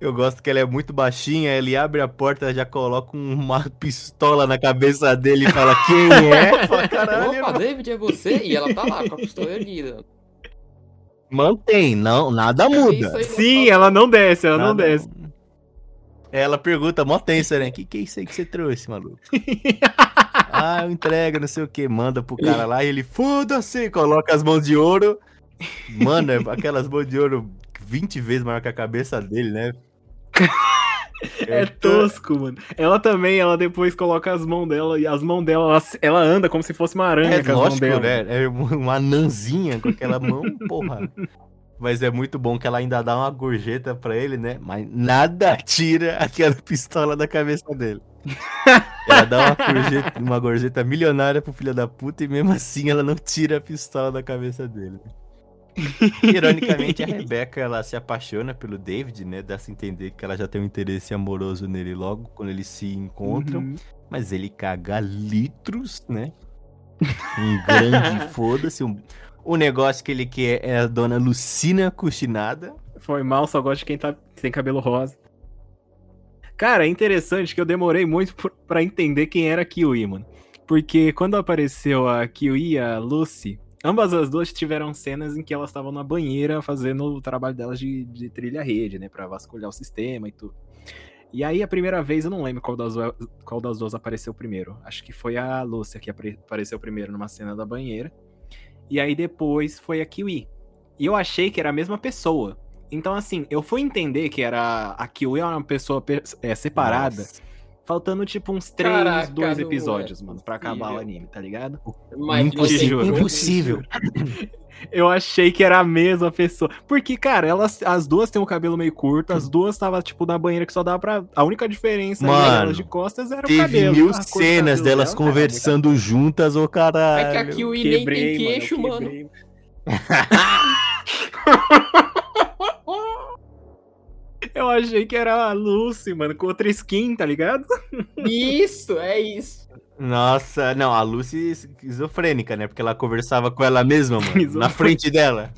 Eu gosto que ela é muito baixinha, ele abre a porta, já coloca uma pistola na cabeça dele e fala, quem é? Fala, (laughs) caralho, Opa, David, é você? E ela tá lá com a pistola erguida. mantém, não, nada Isso muda. Sim, ela não desce, ela não Nada- desce. Ela pergunta, mó tensa, né? Que que é isso aí que você trouxe, maluco? (laughs) ah, eu entrega, não sei o que, manda pro cara lá e ele, foda-se, coloca as mãos de ouro. Mano, é aquelas mãos de ouro 20 vezes maior que a cabeça dele, né? (laughs) É tosco, mano. Ela também, ela depois coloca as mãos dela e as mãos dela, ela, ela anda como se fosse uma aranha É com as mãos lógico, dela. né? É uma anãzinha com aquela mão, porra. Mas é muito bom que ela ainda dá uma gorjeta pra ele, né? Mas nada tira aquela pistola da cabeça dele. Ela dá uma gorjeta, uma gorjeta milionária pro filho da puta e mesmo assim ela não tira a pistola da cabeça dele. Ironicamente, a (laughs) Rebecca ela se apaixona pelo David, né? Dá-se a entender que ela já tem um interesse amoroso nele logo quando eles se encontram. Uhum. Mas ele caga litros, né? Um grande (laughs) foda-se. Um... O negócio que ele quer é a dona Lucina Cuxinada. Foi mal, só gosto de quem tá, tem cabelo rosa. Cara, é interessante que eu demorei muito pra entender quem era a Kiwi, mano. Porque quando apareceu a Kiwi e a Lucy, ambas as duas tiveram cenas em que elas estavam na banheira fazendo o trabalho delas de, de trilha-rede, né? Pra vasculhar o sistema e tudo. E aí, a primeira vez, eu não lembro qual das, qual das duas apareceu primeiro. Acho que foi a Lúcia que apare- apareceu primeiro numa cena da banheira. E aí, depois, foi a Kiwi. E eu achei que era a mesma pessoa. Então, assim, eu fui entender que era a Kiwi era uma pessoa pe- é, separada, Nossa. faltando tipo uns três, Caraca, dois não episódios, é mano, pra acabar o anime, tá ligado? Mas Impossível. Impossível. (laughs) (laughs) Eu achei que era a mesma pessoa. Porque, cara, elas, as duas têm o cabelo meio curto, as duas estavam, tipo, na banheira que só dava pra. A única diferença Mano, elas de costas era o Teve cabelo. mil cor do cenas cabelo delas dela, cara, conversando juntas, ô É que a caralho. Kiwi nem Quebrei, tem mano, queixo, mano. quebrei. (laughs) Eu achei que era a Lucy, mano, com outra skin, tá ligado? Isso, é isso. Nossa, não, a Lucy esquizofrênica, né? Porque ela conversava com ela mesma, mano. (laughs) na frente dela.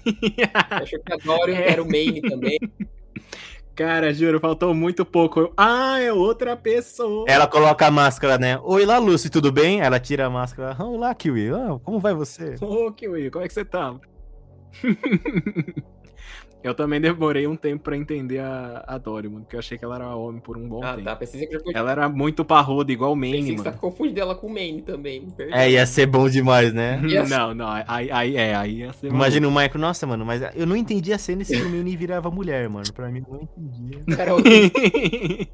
Achou que a Dorian É. era o main também. (laughs) Cara, juro, faltou muito pouco. Ah, é outra pessoa. Ela coloca a máscara, né? Oi lá, Lucy, tudo bem? Ela tira a máscara. Ah, Olá, Kiwi. Ah, como vai você? Ô, Kiwi, como é que você tá? (laughs) eu também demorei um tempo pra entender a, a Dory, mano, porque eu achei que ela era homem por um bom Ah, tempo. tá. Pensei que, você Ela era muito parruda, igual o pensei Manny, que você tá mano. confundindo ela com o main também. É, ia ser bom demais, né? (laughs) Yes. Não, não, aí, aí, é, aí ia ser Imagina o Michael, nossa, mano, mas eu não entendi a cena se o Hermione virava mulher, mano. Pra mim, eu não entendia. (laughs) Cara, eu- (laughs)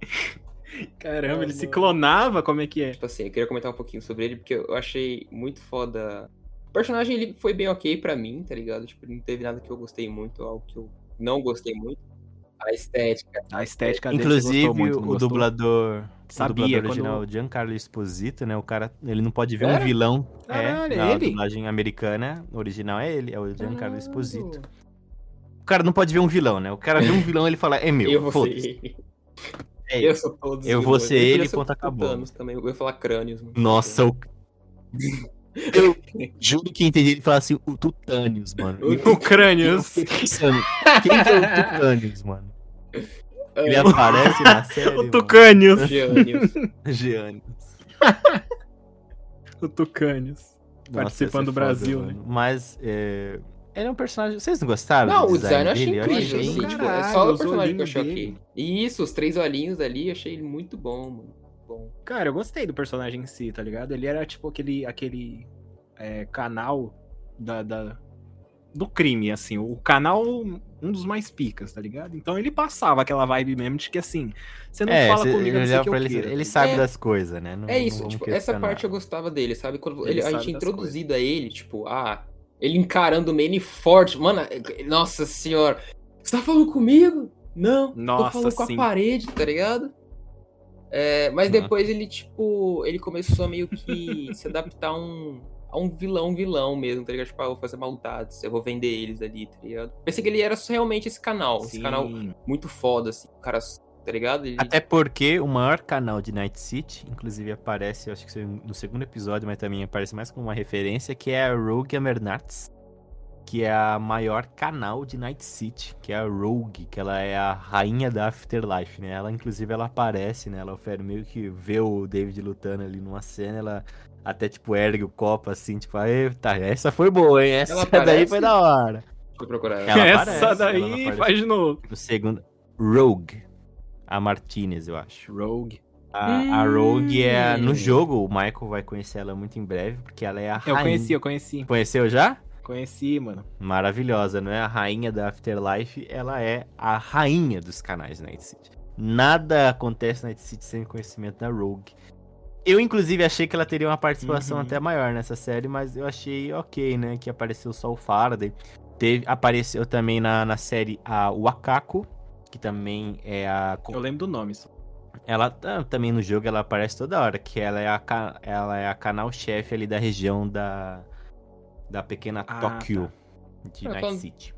Caramba, ele se Mano. clonava? Como é que é? tipo assim, eu queria comentar um pouquinho sobre ele, porque eu achei muito foda. O personagem ele foi bem ok pra mim, tá ligado? Tipo, não teve nada que eu gostei muito, algo que eu não gostei muito. A estética. A estética dele Inclusive, muito, o gostou? dublador. Sabia, o dublador quando- original, Giancarlo Esposito, né? O cara, ele não pode ver É? um vilão. Caralho, é, é na ele? dublagem americana, o original é ele, é o Giancarlo Ah, Esposito. O cara não pode ver um vilão, né? O cara vê um vilão ele fala, é meu, Eu vou foda-se. ser. É Eu sou todos. Eu vou ser ele, ser ponto, acabou. Thanos também. Eu ia falar crânios. Nossa, o... Eu (laughs) juro que entendi ele falar assim, o Tutânios, mano. O eu O Crânios. fiquei pensando, quem que é o Tutânios, mano? Ele É, aparece na (laughs) série, O Tucânios. Giannis. O Tucânios. Participando do é foda, Brasil, mano. né? Mas é... ele é um personagem. Vocês não gostaram? Não, do o design eu achei dele? incrível, achei assim, tipo, é só o personagem que eu achei dele. ok. E isso, os três olhinhos ali, eu achei ele muito bom, mano. Bom. Cara, eu gostei do personagem em si, tá ligado? Ele era tipo aquele, aquele é, canal da, da- do crime, assim. O canal, um dos mais picas, tá ligado? Então ele passava aquela vibe mesmo de que assim, você não É, fala cê- comigo não olhava que eu ele, queira, ele tá sabe É. das coisas, né? Não- É não isso, vamos tipo, essa parte eu gostava dele, sabe? Quando Ele ele- a gente introduzido a ele, tipo, ah, ele encarando o Manny forte. Mano, nossa senhora. Você tá falando comigo? Não, Nossa, tô falando com sim. a parede, tá ligado? É, mas depois ele, tipo, ele começou a meio que (laughs) se adaptar a um, a um vilão, vilão mesmo, tá ligado? Tipo, ah, eu vou fazer maldades, eu vou vender eles ali, tá ligado? Pensei que ele era realmente esse canal, esse Sim. canal muito foda, assim, o cara, tá ligado? Ele, Até porque o maior canal de Night City, inclusive aparece, eu acho que no segundo episódio, mas também aparece mais como uma referência, que é a Rogue Amernatz, que é a maior canal de Night City, que é a Rogue, que ela é a rainha da Afterlife, né? Ela, inclusive, ela aparece, né? Ela oferece meio que vê o David lutando ali numa cena, ela até, tipo, ergue o copo assim, tipo, eita, essa foi boa, hein? Essa Ela daí foi da hora. Deixa eu procurar. Ela Essa aparece, ela daí aparece. faz de novo. No segundo, Rogue, a Martinez, eu acho. Rogue. A, a Rogue é. Hum. No jogo, o Michael vai conhecer ela muito em breve, porque ela é a Eu rainha. conheci, eu conheci. Conheceu já? Conheci, mano. Maravilhosa, não é? A rainha da Afterlife, ela é a rainha dos canais Night City. Nada acontece na Night City sem conhecimento da Rogue. Eu, inclusive, achei que ela teria uma participação Uhum. até maior nessa série, mas eu achei ok, né? Que apareceu só o Faraday. Teve, apareceu também na, na série a Wakako, que também é a. Eu lembro do nome só. Ela tá- também no jogo ela aparece toda hora, que ela é a, ela é a canal-chefe ali da região da, da pequena Ah, Tóquio de Ah, Night City.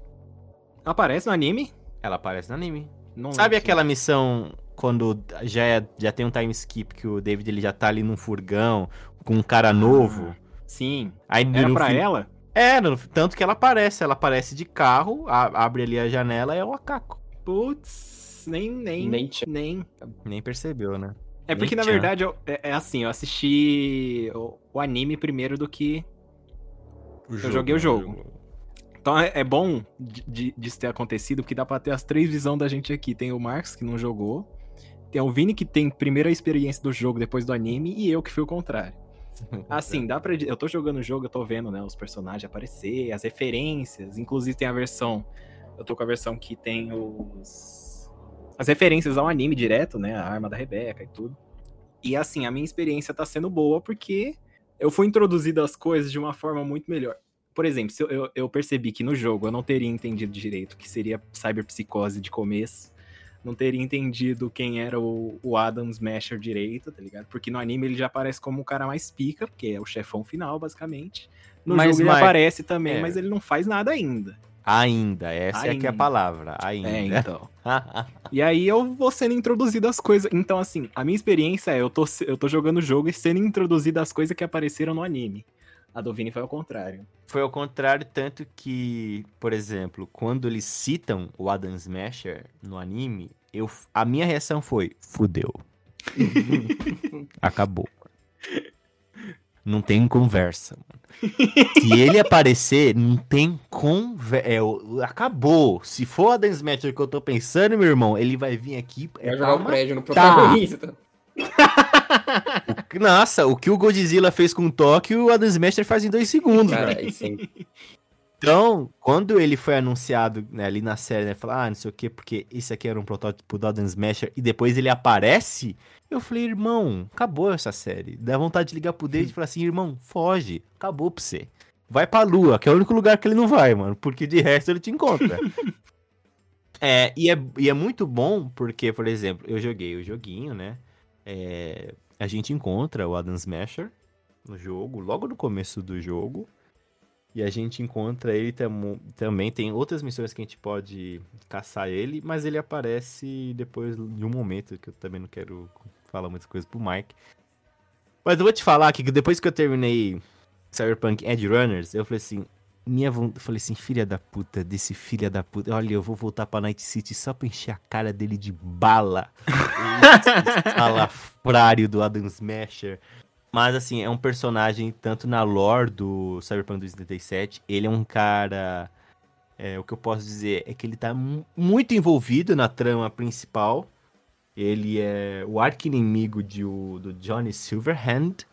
Aparece no anime? Ela aparece no anime. Não Sabe lembro. aquela missão quando já, é- já tem um time skip que o David ele já tá ali num furgão com um cara novo? Sim. Aí Era no pra fim- ela? É, no- tanto que ela aparece. Ela aparece de carro, a- abre ali a janela e é o Akako. Putz, nem, nem, Nem nem. Nem percebeu, né? É porque, na verdade, eu- é, é assim, eu assisti o, o anime primeiro do que... Eu joguei o jogo. Então é, é bom de, de- disso ter acontecido, porque dá pra ter as três visões da gente aqui. Tem o Marcos, que não jogou. Tem o Vini, que tem primeiro a experiência do jogo, depois do anime. E eu, que fui o contrário. (laughs) Assim, dá pra... Eu tô jogando o jogo, eu tô vendo, né, os personagens aparecer, as referências. Inclusive tem a versão... Eu tô com a versão que tem os... As referências ao anime direto, né? A arma da Rebeca e tudo. E assim, a minha experiência tá sendo boa porque eu fui introduzido às coisas de uma forma muito melhor. Por exemplo, se eu, eu, eu percebi que no jogo eu não teria entendido direito que seria cyberpsicose de começo. Não teria entendido quem era o, o Adam Smasher direito, tá ligado? Porque no anime ele já aparece como o cara mais pica, porque é o chefão final, basicamente. No Mas, jogo ele aparece também, é. mas ele não faz nada ainda. Ainda, essa é que é a Ainda. palavra. Ainda. É, então. (laughs) E aí eu vou sendo introduzido às coisas. Então, assim, a minha experiência é, eu tô, eu tô jogando o jogo e sendo introduzido às coisas que apareceram no anime. A do Vini foi ao contrário. Foi ao contrário, tanto que, por exemplo, quando eles citam o Adam Smasher no anime, eu, a minha reação foi: fudeu. (laughs) Acabou. Não tem conversa, mano. Se ele aparecer, não tem conversa. É, acabou. Se for o Adam Smasher que eu tô pensando, meu irmão, ele vai vir aqui. Vai É jogar o prédio no protagonista. (laughs) Nossa, o que o Godzilla fez com o Tóquio, o Adam Smasher faz em dois segundos, Cara, velho. Então, quando ele foi anunciado né, ali na série, né, falar, ah, não sei o quê, porque isso aqui era um protótipo do Adam Smasher, e depois ele aparece, eu falei, irmão, acabou essa série. Dá vontade de ligar pro David e falar assim, irmão, foge, acabou pra você. Vai pra lua, que é o único lugar que ele não vai, mano, porque de resto ele te encontra. (laughs) É e, é, e é muito bom porque, por exemplo, eu joguei o joguinho, né? É, a gente encontra o Adam Smasher no jogo, logo no começo do jogo. E a gente encontra ele tam também. Tem outras missões que a gente pode caçar ele, mas ele aparece depois de um momento que eu também não quero falar muitas coisas pro Mike. Mas eu vou te falar que depois que eu terminei Cyberpunk Edge Runners, eu falei assim, minha vontade, eu falei assim, filha da puta, desse filha da puta, olha, eu vou voltar pra Night City só pra encher a cara dele de bala. (laughs) (laughs) Salafrário do Adam Smasher. Mas, assim, é um personagem, tanto na lore do Cyberpunk 2077, ele é um cara. É, o que eu posso dizer é que ele tá muito envolvido na trama principal. Ele é o arqui-inimigo do Johnny Silverhand.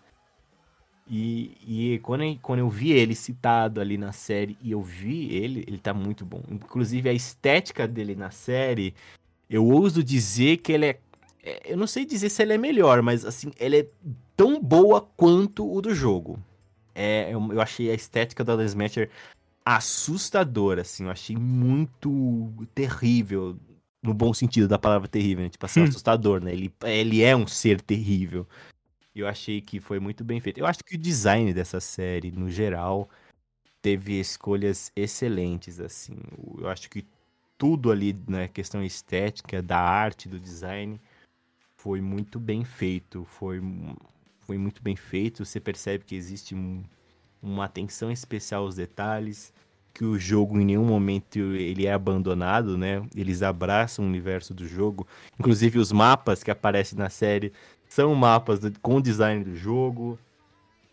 E, e quando, eu, quando eu vi ele citado ali na série e eu vi ele, ele tá muito bom. Inclusive a estética dele na série, eu ouso dizer que ele é. É eu não sei dizer se ele é melhor, mas assim, ele é tão boa quanto o do jogo. É, eu, eu achei a estética do Alan Smasher assustadora, assim. Eu achei muito terrível. No bom sentido da palavra terrível, né? Tipo assim, hum. assustador, né? Ele, ele é um ser terrível. Eu achei que foi muito bem feito. Eu acho que o design dessa série, no geral, teve escolhas excelentes, assim. Eu acho que tudo ali na né, questão estética, da arte, do design, foi muito bem feito. Foi foi muito bem feito. Você percebe que existe um, uma atenção especial aos detalhes, que o jogo em nenhum momento ele é abandonado, né? Eles abraçam o universo do jogo. Inclusive os mapas que aparecem na série são mapas com o design do jogo.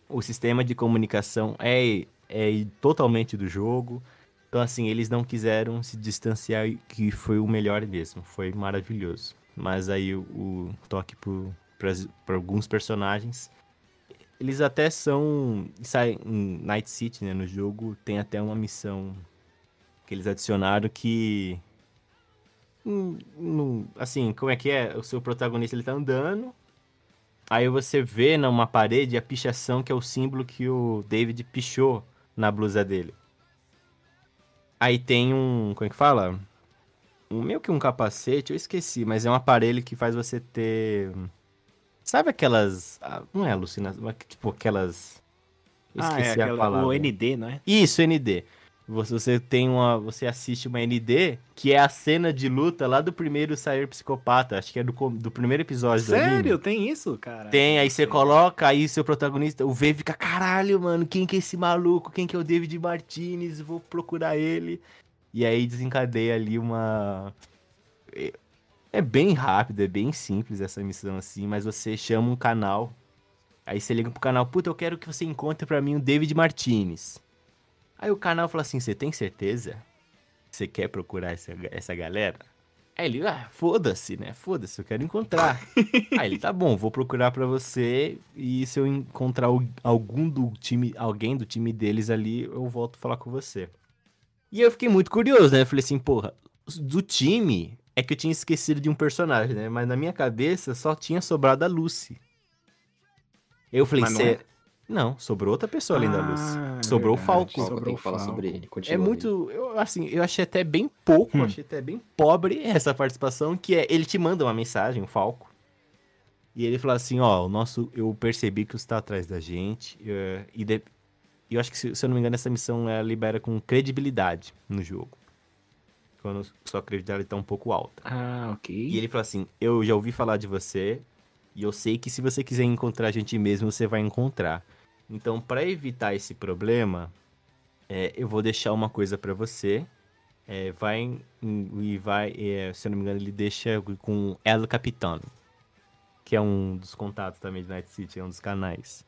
O sistema de comunicação é, é totalmente do jogo. Então, assim, eles não quiseram se distanciar, que foi o melhor mesmo. Foi maravilhoso. Mas aí o, o toque para alguns personagens. Eles até são. Saem em Night City, né? No jogo tem até uma missão que eles adicionaram que. Hum, hum, assim, como é que é? O seu protagonista ele tá andando. Aí você vê numa parede a pichação que é o símbolo que o David pichou na blusa dele. Aí tem um. Como é que fala? Um, meio que um capacete, eu esqueci, mas é um aparelho que faz você ter Sabe aquelas. Ah, não é alucinação, tipo aquelas. Eu ah, esqueci é aquela, a palavra. O ND, não é? Isso, ND. Você tem uma. Você assiste uma ND, que é a cena de luta lá do primeiro Sair Psicopata. Acho que é do, do primeiro episódio Sério? Tem isso, cara? Tem, aí você coloca aí seu protagonista, o V fica, caralho, mano, quem que é esse maluco? Quem que é o David Martinez? Vou procurar ele. E aí desencadeia ali uma. É bem rápido, é bem simples essa missão assim, mas você chama um canal, aí você liga pro canal, puta, eu quero que você encontre para mim o David Martinez. Aí o canal fala assim, você tem certeza? Você quer procurar essa, essa galera? Aí ele, ah, foda-se, né? Foda-se, eu quero encontrar. (laughs) aí ele, tá bom, vou procurar para você e se eu encontrar algum do time, alguém do time deles ali, eu volto falar com você. E eu fiquei muito curioso, né? Eu falei assim, porra, do time, é que eu tinha esquecido de um personagem, né? Mas na minha cabeça só tinha sobrado a Lucy. Eu falei, você. É? Não, sobrou outra pessoa além ah, da Lucy. É sobrou verdade, o Falco. Sobrou falar sobre ele. Continua é muito. Eu, assim, eu achei até bem pouco, hum. achei até bem pobre essa participação, que é. Ele te manda uma mensagem, o Falco. E ele fala assim, ó, o nosso. Eu percebi que você tá atrás da gente. Uh, e de, eu acho que, se, se eu não me engano, essa missão ela libera com credibilidade no jogo quando sua credibilidade está um pouco alta. Ah, ok. E ele falou assim: Eu já ouvi falar de você, e eu sei que se você quiser encontrar a gente mesmo, você vai encontrar. Então, para evitar esse problema, é, eu vou deixar uma coisa para você. É, vai e vai, é, se eu não me engano, ele deixa com El Capitano, que é um dos contatos também de Night City, é um dos canais.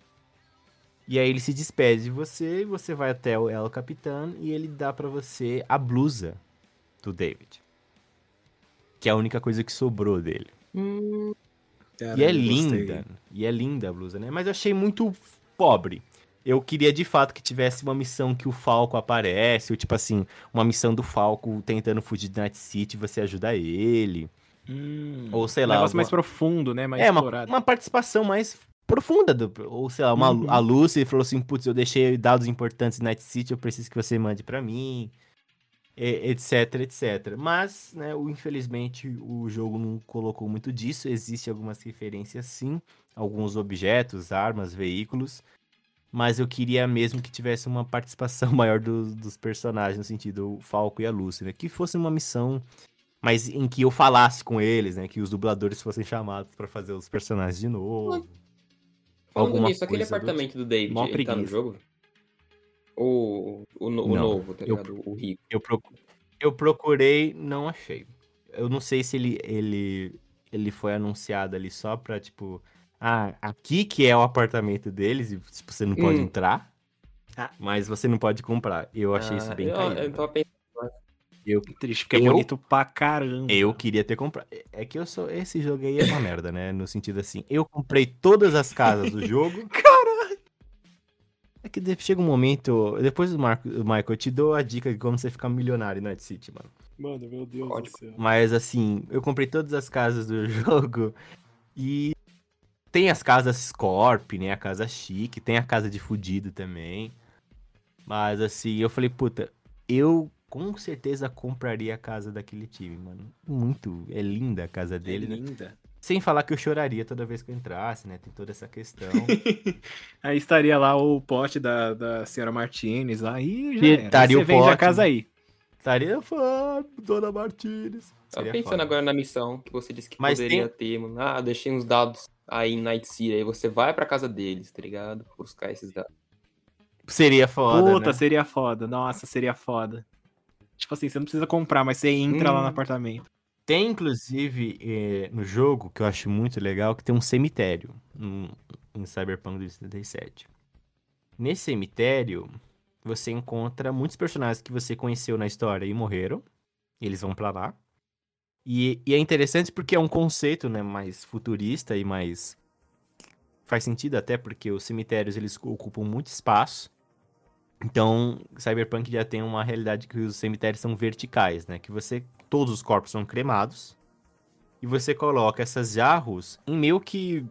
E aí ele se despede de você, você vai até o El Capitano e ele dá para você a blusa do David. Que é a única coisa que sobrou dele. Hum, e é linda. Gostei. E é linda a blusa, né? Mas eu achei muito pobre. Eu queria de fato que tivesse uma missão que o Falco aparece, ou tipo assim, uma missão do Falco tentando fugir de Night City, você ajuda ele. Hum, ou sei lá. Um negócio alguma... mais profundo, né? Mais é, uma, uma, participação mais profunda. Do, ou sei lá, uma, uhum. a Lucy falou assim: putz, eu deixei dados importantes em Night City, eu preciso que você mande para mim. etc, etc. Mas, né, o, infelizmente, o jogo não colocou muito disso. Existem algumas referências, sim, alguns objetos, armas, veículos. Mas eu queria mesmo que tivesse uma participação (laughs) maior do, dos personagens, no sentido o Falco e a Lucy, né? Que fosse uma missão, mas em que eu falasse com eles, né? Que os dubladores fossem chamados para fazer os personagens de novo. Alguma nisso, aquele apartamento do, do David, ele tá no jogo? Ou o, o, o novo, tá ligado? Eu, o rico. Eu, eu procurei, não achei. Eu não sei se ele, ele, ele foi anunciado ali só pra, tipo, ah, aqui que é o apartamento deles e tipo, você não pode hum. entrar, mas você não pode comprar. Eu achei ah, isso bem eu, caído. Eu tô pensando. Eu, triste, porque é eu, é bonito pra caramba. Eu queria ter comprado. É que eu sou. Esse jogo aí é uma merda, né? No sentido assim, eu comprei todas as casas do jogo. (laughs) Caralho! É que chega um momento. Depois do Marco, Michael, eu te dou a dica de como você ficar milionário em Night City, mano. Mano, meu Deus do céu. Mas assim, eu comprei todas as casas do (laughs) jogo e tem as casas Scorp, né? A casa chique, tem a casa de fudido também. Mas assim, eu falei, puta, eu com certeza compraria a casa daquele time, mano. Muito. É linda a casa dele. É linda. Né? Sem falar que eu choraria toda vez que eu entrasse, né? Tem toda essa questão. (laughs) aí estaria lá o pote da, da senhora Martinez lá e já Estaria o vende pote, a casa aí. Estaria fã, dona Martinez. Tô pensando foda. agora na missão que você disse que Mas poderia tem... ter, mano. Ah, deixei uns dados aí em Night City. Aí você vai pra casa deles, tá ligado? Buscar esses dados. Seria foda. Puta, né? seria foda. Nossa, seria foda. Tipo assim, você não precisa comprar, mas você entra hum. lá no hum. apartamento. Tem, inclusive, eh, no jogo, que eu acho muito legal, que tem um cemitério em Cyberpunk 2077. Nesse cemitério, você encontra muitos personagens que você conheceu na história e morreram. E eles vão para lá. E, e, é interessante porque é um conceito né, mais futurista e mais. Faz sentido até porque os cemitérios eles ocupam muito espaço. Então, Cyberpunk já tem uma realidade que os cemitérios são verticais, né? Que você. Todos os corpos são cremados. E você coloca essas jarros em meio que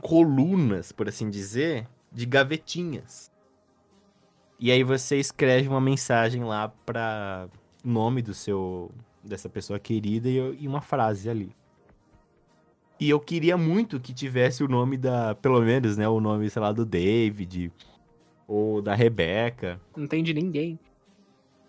colunas, por assim dizer, de gavetinhas. E aí você escreve uma mensagem lá para nome do seu dessa pessoa querida e, e uma frase ali. E eu queria muito que tivesse o nome da, pelo menos, né, o nome, sei lá, do David ou da Rebeca. Não tem de ninguém.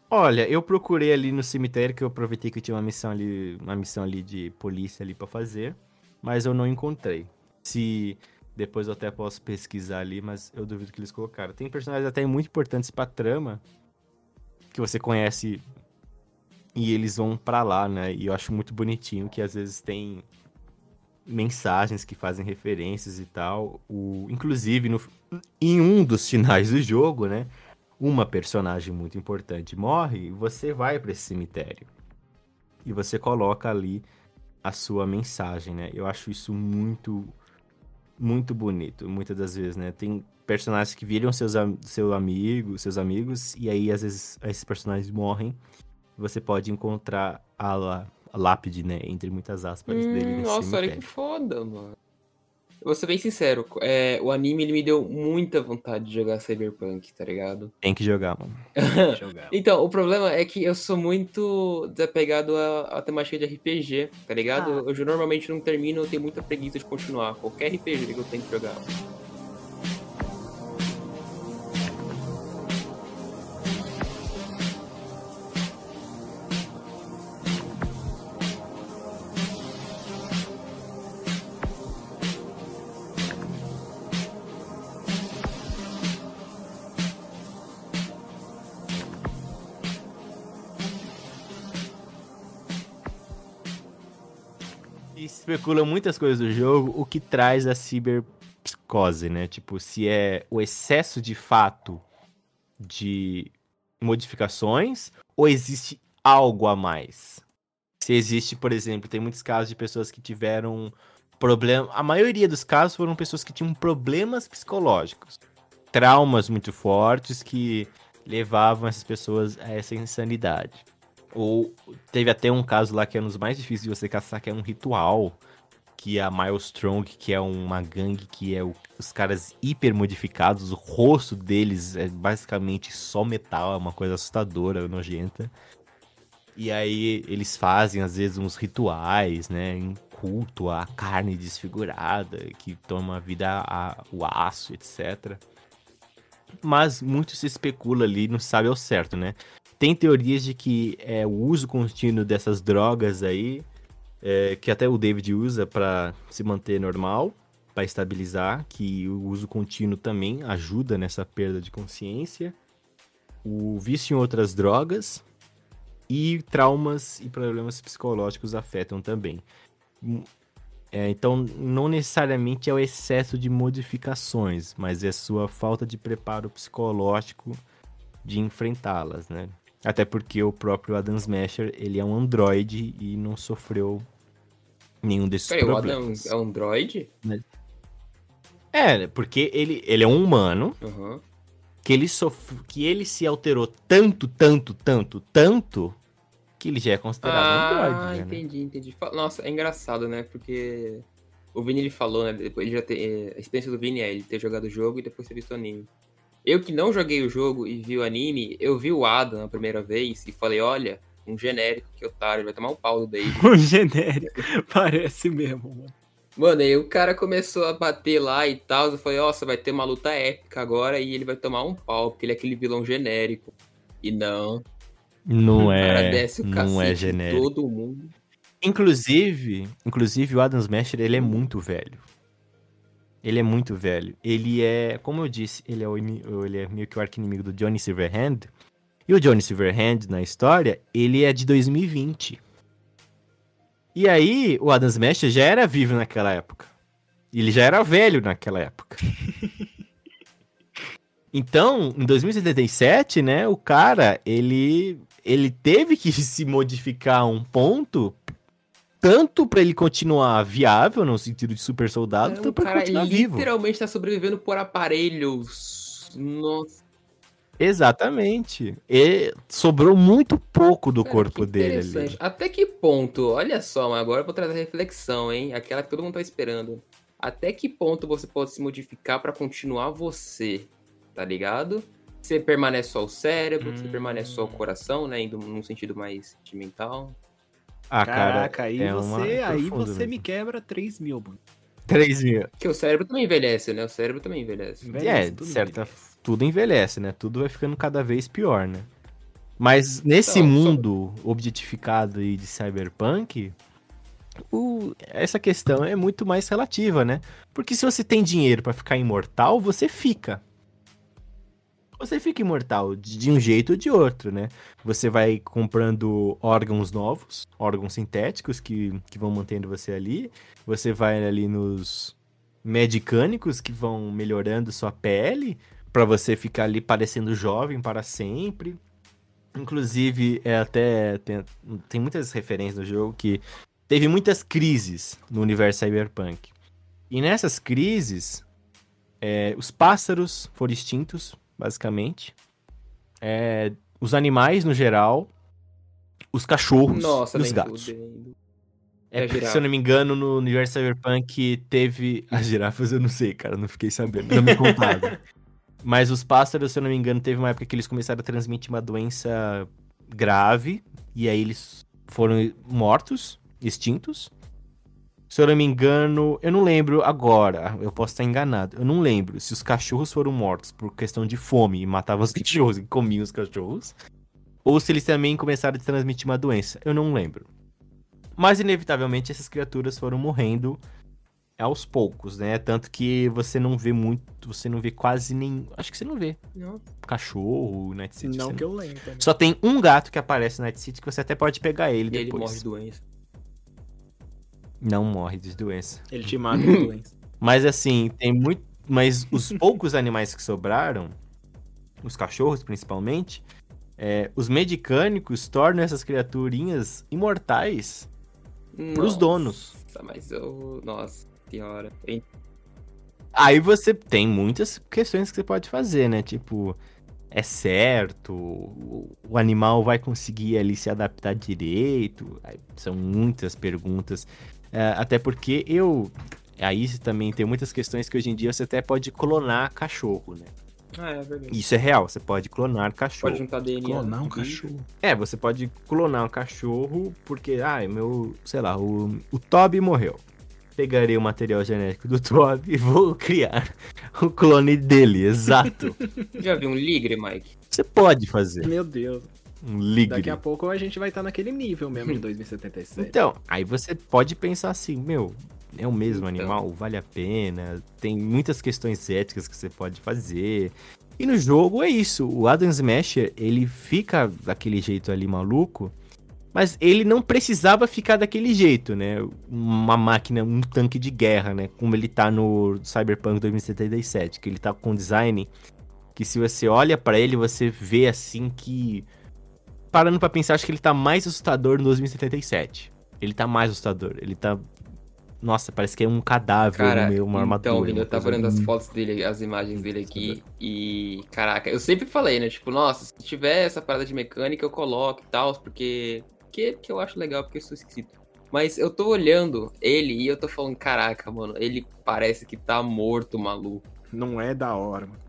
Olha, eu procurei ali no cemitério que eu aproveitei que tinha uma missão ali, uma missão ali de polícia ali para fazer, mas eu não encontrei. Se depois eu até posso pesquisar ali, mas eu duvido que eles colocaram. Tem personagens até muito importantes pra trama que você conhece e eles vão para lá, né? E eu acho muito bonitinho que às vezes tem mensagens que fazem referências e tal. O, inclusive, no, em um dos finais do jogo, né? Uma personagem muito importante morre e você vai para esse cemitério. E você coloca ali a sua mensagem, né? Eu acho isso muito, muito bonito, muitas das vezes, né? Tem personagens que viram seus, seu amigo, seus amigos, e aí às vezes esses personagens morrem você pode encontrar a, a lápide, né? Entre muitas aspas hum, dele nesse Nossa, olha que foda, mano. Eu vou ser bem sincero, é, o anime ele me deu muita vontade de jogar Cyberpunk, tá ligado? Tem que jogar, mano. (laughs) Que jogar. então, o problema é que eu sou muito desapegado à, à temática de RPG, tá ligado? Ah. Eu, eu normalmente não termino, eu tenho muita preguiça de continuar. Qualquer RPG que eu tenho que jogar. Especula muitas coisas do jogo, o que traz a ciberpsicose, né? Tipo, se é o excesso de fato de modificações ou existe algo a mais? Se existe, por exemplo, tem muitos casos de pessoas que tiveram problema, a maioria dos casos foram pessoas que tinham problemas psicológicos, traumas muito fortes que levavam essas pessoas a essa insanidade. Ou teve até um caso lá que é um dos mais difíceis de você caçar, que é um ritual. Que é a Milestrong, que é uma gangue que é o, os caras hiper modificados. O rosto deles é basicamente só metal, é uma coisa assustadora, nojenta. E aí eles fazem, às vezes, uns rituais, né? Em culto à carne desfigurada, que toma vida ao aço, etc. Mas muito se especula ali, não sabe ao certo, né? Tem teorias de que é, o uso contínuo dessas drogas aí, é, que até o David usa para se manter normal, para estabilizar, que o uso contínuo também ajuda nessa perda de consciência. O vício em outras drogas e traumas e problemas psicológicos afetam também. É, então, não necessariamente é o excesso de modificações, mas é sua falta de preparo psicológico de enfrentá-las, né? Até porque o próprio Adam Smasher, ele é um androide e não sofreu nenhum desses Peraí, problemas. o Adam é um androide? Né? É, porque ele, ele é um humano uhum. que, ele sof... que ele se alterou tanto, tanto, tanto, tanto que ele já é considerado ah, um androide. Ah, entendi, né? entendi. Nossa, é engraçado, né? Porque o Vini ele falou, né? Depois ele já tem, é, a experiência do Vini é ele ter jogado o jogo e depois ter visto o anime. Eu que não joguei o jogo e vi o anime, eu vi o Adam a primeira vez e falei, olha, um genérico, que otário, vai tomar um pau do David. (laughs) um genérico, (laughs) parece mesmo, mano. Mano, aí o cara começou a bater lá e tal, eu falei, nossa, vai ter uma luta épica agora e ele vai tomar um pau, porque ele é aquele vilão genérico. E não, não é. não é genérico. Todo mundo. Inclusive, inclusive o Adam Smasher, ele é muito velho. Ele é muito velho. Ele é, como eu disse, ele é, o, ele é meio que o arco-inimigo do Johnny Silverhand. E o Johnny Silverhand, na história, ele é de 2020. E aí, o Adam Smasher já era vivo naquela época. Ele já era velho naquela época. (laughs) então, em 2077, né, o cara, ele ele teve que se modificar um ponto tanto para ele continuar viável no sentido de super soldado, é, tanto para continuar vivo. literalmente está sobrevivendo por aparelhos. Nossa. Exatamente. E sobrou muito pouco do corpo dele ali. Até que ponto? Olha só, agora eu vou trazer a reflexão, hein? Aquela que todo mundo tá esperando. Até que ponto você pode se modificar para continuar você? Tá ligado? Você permanece só o cérebro, hum. você permanece só o coração, né? Indo num sentido mais sentimental. Ah, Caraca, cara, aí é você, aí você me quebra 3 mil, mano. 3 mil. Porque o cérebro também envelhece, né? O cérebro também envelhece. envelhece é, tudo certa, envelhece. tudo envelhece, né? Tudo vai ficando cada vez pior, né? Mas nesse então, mundo só... objetificado aí de cyberpunk, o, essa questão é muito mais relativa, né? Porque se você tem dinheiro para ficar imortal, você fica você fica imortal de um jeito ou de outro, né? Você vai comprando órgãos novos, órgãos sintéticos que, que vão mantendo você ali. Você vai ali nos medicânicos que vão melhorando sua pele para você ficar ali parecendo jovem para sempre. Inclusive, é até tem, tem muitas referências no jogo que teve muitas crises no universo cyberpunk. E nessas crises, é, os pássaros foram extintos basicamente. É, os animais no geral, os cachorros Nossa, e os gatos. É, porque, se eu não me engano, no universo Cyberpunk teve. As girafas eu não sei, cara, não fiquei sabendo, não me contaram. (laughs) Mas os pássaros, se eu não me engano, teve uma época que eles começaram a transmitir uma doença grave, e aí eles foram mortos, extintos. Se eu não me engano, eu não lembro agora, eu posso estar enganado. Eu não lembro se os cachorros foram mortos por questão de fome e matavam os cachorros e comiam os cachorros. Ou se eles também começaram a transmitir uma doença. Eu não lembro. Mas, inevitavelmente, essas criaturas foram morrendo aos poucos, né? Tanto que você não vê muito, você não vê quase nem. Acho que você não vê. Não. Cachorro, Night City. Não que não... eu lembro. Só tem um gato que aparece no Night City que você até pode pegar ele e depois. ele morre de doença. Não morre de doença. Ele te mata de doença. (laughs) Mas assim, tem muito. Mas os (laughs) poucos animais que sobraram, os cachorros principalmente, é, os medicânicos tornam essas criaturinhas imortais nossa, pros donos. Mas eu. Nossa, piora. Aí você tem muitas questões que você pode fazer, né? Tipo, é certo? O animal vai conseguir ali se adaptar direito? São muitas perguntas. É, até porque eu. Aí também tem muitas questões que hoje em dia você até pode clonar cachorro, né? Ah, é verdade. Isso é real, você pode clonar cachorro. Pode juntar DNA. Clonar um cachorro. É, você pode clonar um cachorro porque, ah, meu, sei lá, o, o Toby morreu. Pegarei o material genético do Toby e vou (laughs) criar o clone dele, exato. (laughs) Já viu um ligre, Mike? Você pode fazer Meu Deus. Um ligre. Daqui a pouco a gente vai estar naquele nível mesmo de 2077. (laughs) Então, aí você pode pensar assim, meu, é o mesmo Então. animal, vale a pena, tem muitas questões éticas que você pode fazer. E no jogo é isso, o Adam Smasher, ele fica daquele jeito ali maluco, mas ele não precisava ficar daquele jeito, né? Uma máquina, um tanque de guerra, né? Como ele tá no Cyberpunk 2077, que ele tá com um design que se você olha pra ele, você vê assim que parando pra pensar, acho que ele tá mais assustador no 2077. Ele tá mais assustador. Ele tá. Nossa, parece que é um cadáver Cara, no meio, uma armadura. então, Vini, eu tava olhando as fotos dele, as imagens dele aqui, e, caraca, eu sempre falei, né, tipo, nossa, se tiver essa parada de mecânica, eu coloco e tal, porque, que, que eu acho legal, porque eu sou esquisito. Mas eu tô olhando ele e eu tô falando, caraca, mano, ele parece que tá morto, maluco. Não é da hora, mano.